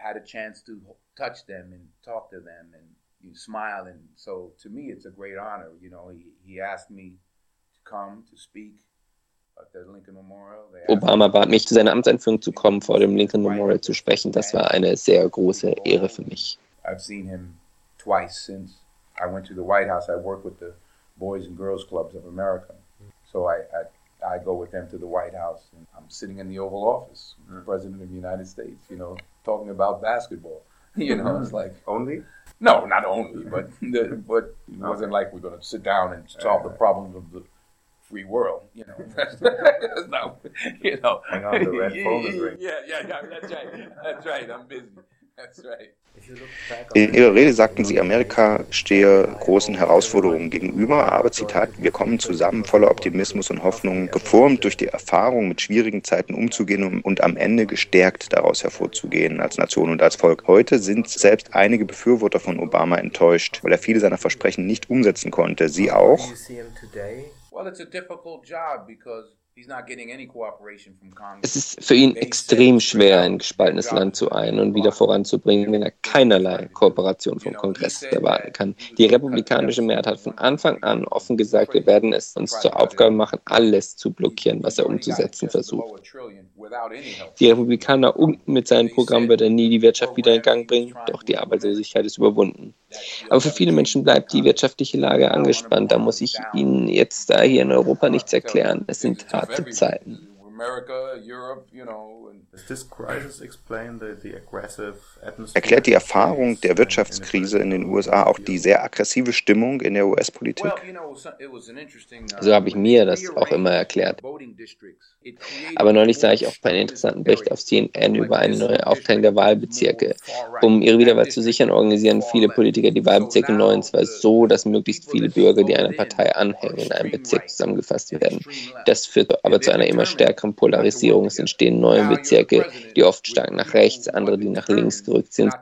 S22: And I've seen Barack Obama, had a chance to touch them and talk to them and you smile, and so to me, it's a great honor. You know, he he asked me to come to speak. at the Lincoln Memorial.
S2: Obama bat mich, zu seiner Amtseinführung zu kommen, vor dem Lincoln Memorial zu sprechen. Das war eine sehr große Ehre für mich.
S22: I've seen him twice since I went to the White House. I work with the Boys and Girls Clubs of America. So I, I, I go with them to the White House. And I'm sitting in the Oval Office, President of the United States, you know, talking about basketball. You know, it's mm-hmm. like.
S15: Only?
S22: No, not only, but, the, but it wasn't like we're going to sit down and solve the problems of the free world. You know, that's, mm-hmm. that's not, you know.
S15: Hang on, the red phone is ringing.
S22: Yeah, yeah, yeah, that's right. That's right. I'm busy.
S4: In Ihrer Rede sagten Sie, Amerika stehe großen Herausforderungen gegenüber, aber Zitat, wir kommen zusammen voller Optimismus und Hoffnung, geformt durch die Erfahrung, mit schwierigen Zeiten umzugehen und, am Ende gestärkt daraus hervorzugehen als Nation und als Volk. Heute sind selbst einige Befürworter von Obama enttäuscht, weil er viele seiner Versprechen nicht umsetzen konnte. Sie auch?
S22: Well, it's a difficult job because
S2: Es ist für ihn extrem schwer, ein gespaltenes Land zu ein und wieder voranzubringen, wenn er keinerlei Kooperation vom Kongress erwarten kann. Die republikanische Mehrheit hat von Anfang an offen gesagt, wir werden es uns zur Aufgabe machen, alles zu blockieren, was er umzusetzen versucht. Die Republikaner unten mit seinem Programm wird er nie die Wirtschaft wieder in Gang bringen, doch die Arbeitslosigkeit ist überwunden. Aber für viele Menschen bleibt die wirtschaftliche Lage angespannt. Da muss ich Ihnen jetzt da hier in Europa nichts erklären. Es sind harte Zeiten.
S22: America, Europe, you know. And
S15: Does this crisis explain the, the aggressive atmosphere?
S4: Erklärt die Erfahrung der Wirtschaftskrise in den USA auch die sehr aggressive Stimmung in der US-Politik?
S22: so-. Uh,
S2: So habe ich mir das auch immer erklärt. Aber neulich sah ich auch einen interessanten Bericht auf CNN über eine neue Aufteilung der Wahlbezirke. Um ihre Wiederwahl zu sichern, organisieren viele Politiker die Wahlbezirke neu und zwar so, dass möglichst viele Bürger, die einer Partei anhängen, in einem Bezirk zusammengefasst werden. Das führt aber zu einer immer stärkeren Polarisierung. Es entstehen neue Bezirke, die oft stark nach rechts, andere, die nach links gerückt sind.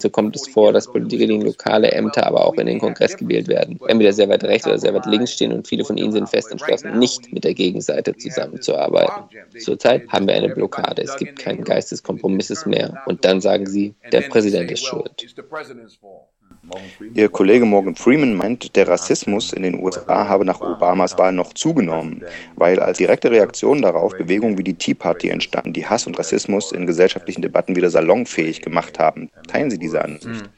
S2: So kommt es vor, dass Politiker, die in lokale Ämter, aber auch in den Kongress gewählt werden, entweder sehr weit rechts oder sehr weit links stehen und viele von ihnen sind fest entschlossen, nicht mit der Gegenseite zusammenzuarbeiten. Zurzeit haben wir eine Blockade. Es gibt keinen Geist des Kompromisses mehr. Und dann sagen sie, der Präsident ist schuld.
S4: Ihr Kollege Morgan Freeman meint, der Rassismus in den USA habe nach Obamas Wahl noch zugenommen, weil als direkte Reaktion darauf Bewegungen wie die Tea Party entstanden, die Hass und Rassismus in gesellschaftlichen Debatten wieder salonfähig gemacht haben. Teilen Sie diese Ansicht?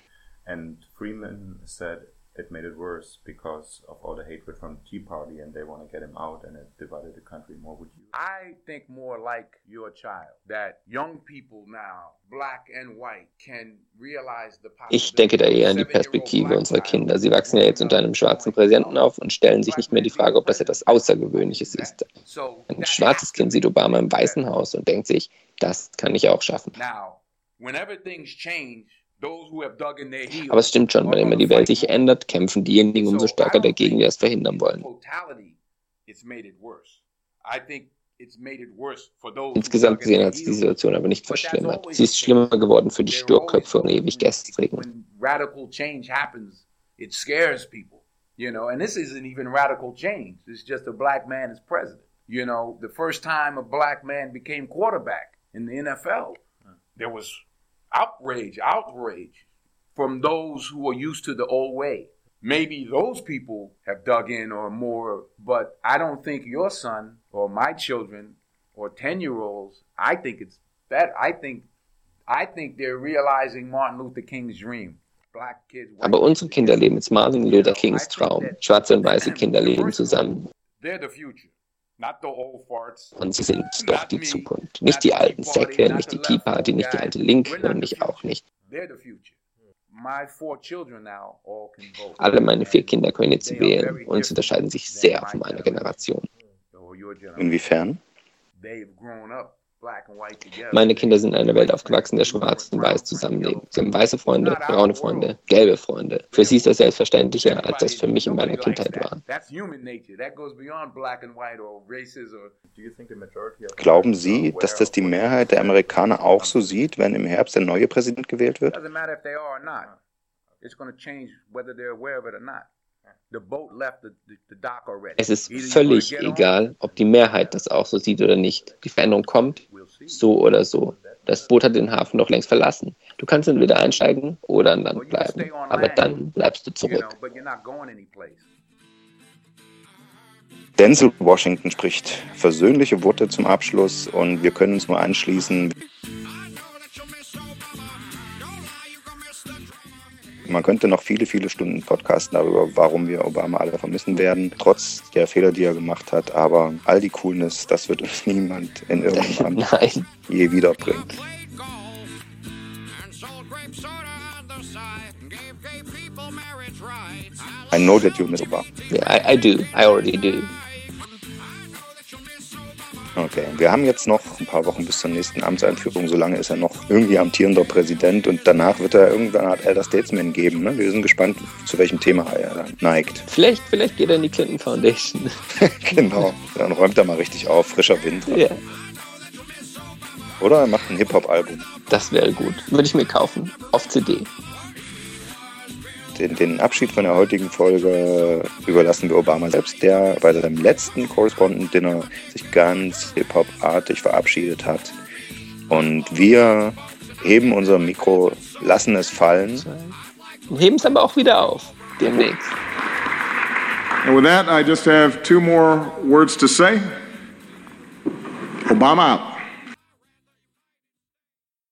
S15: And Freeman said it made it worse because of all the hatred from the Tea Party and they want to get him out and it divided the country more. Would you?
S22: I think more like your child that young people now, black and white, can realize the
S2: Ich denke da eher an die Perspektive unserer Kinder. Sie wachsen ja jetzt unter einem schwarzen Präsidenten auf und stellen sich nicht mehr die Frage, ob das etwas Außergewöhnliches ist. Ein schwarzes Kind sieht Obama im Weißen Haus und denkt sich, das kann ich auch schaffen.
S22: Now, whenever things change,
S2: Aber es stimmt schon, wenn immer die Welt sich ändert, kämpfen diejenigen umso stärker dagegen, die es verhindern wollen. Insgesamt gesehen hat sich die. Situation aber nicht verschlimmert. Sie ist schlimmer geworden für die Sturköpfe und ewig Gestrigen.
S22: you know. And this isn't even radical change. It's just a black man as president. You know, the first time a black man became quarterback in the NFL, there was outrage, outrage from those who are used to the old way. Maybe those people have dug in or more, but I don't think your son or my children or 10 year olds, I think it's that. I think, I think they're realizing Martin Luther King's dream. Black kids, white
S2: Aber unsere Kinder leben jetzt Martin Luther Kings Traum. Schwarze und weiße Kinder leben zusammen.
S22: They're the future,
S2: Und sie sind doch die Zukunft. Nicht die alten Säcke, nicht die Tea Party, nicht die alte Linke und ich auch nicht.
S22: They're the future. My four children now all can vote.
S2: Alle meine vier Kinder können jetzt wählen und sie unterscheiden sich sehr von meiner Generation.
S4: Inwiefern?
S22: They've grown up
S2: Meine Kinder sind in einer Welt aufgewachsen, in der schwarz und weiß zusammenleben. Sie haben weiße Freunde, braune Freunde, gelbe Freunde. Für sie ist das selbstverständlicher, als das für mich in meiner Kindheit war.
S4: Glauben Sie, dass das die Mehrheit der Amerikaner auch so sieht, wenn im Herbst der neue Präsident gewählt wird?
S22: Doesn't matter if they are or not. It's going to change whether they're aware of it or not.
S2: Es ist völlig egal, ob die Mehrheit das auch so sieht oder nicht. Die Veränderung kommt, so oder so. Das Boot hat den Hafen noch längst verlassen. Du kannst entweder einsteigen oder an Land bleiben. Aber dann bleibst du zurück.
S4: Denzel Washington spricht versöhnliche Worte zum Abschluss und wir können uns nur anschließen. Man könnte noch viele, viele Stunden podcasten darüber, warum wir Obama alle vermissen werden, trotz der Fehler, die er gemacht hat. Aber all die Coolness, das wird uns niemand in irgendeinem
S2: Nein.
S4: je wiederbringen. I know that you miss Obama.
S2: Yeah, I, I do. I already do.
S4: Okay, wir haben jetzt noch ein paar Wochen bis zur nächsten Amtseinführung. Solange ist er noch irgendwie amtierender Präsident und danach wird er irgendwann eine Art Elder Statesman geben. Ne? Wir sind gespannt, zu welchem Thema er dann neigt.
S2: Vielleicht, vielleicht geht er in die Clinton Foundation.
S4: genau, dann räumt er mal richtig auf, frischer Wind.
S2: Ja,
S4: Oder er macht ein Hip-Hop-Album.
S2: das wäre gut. Würde ich mir kaufen. Auf CD.
S4: Den, den Abschied von der heutigen Folge überlassen wir Obama selbst, der bei seinem letzten Correspondent-Dinner sich ganz Hip-Hop-artig verabschiedet hat. Und wir heben unser Mikro, lassen es fallen.
S2: Und heben es aber auch wieder auf. Demnächst.
S20: And with that, I just have two more words to say. Obama out.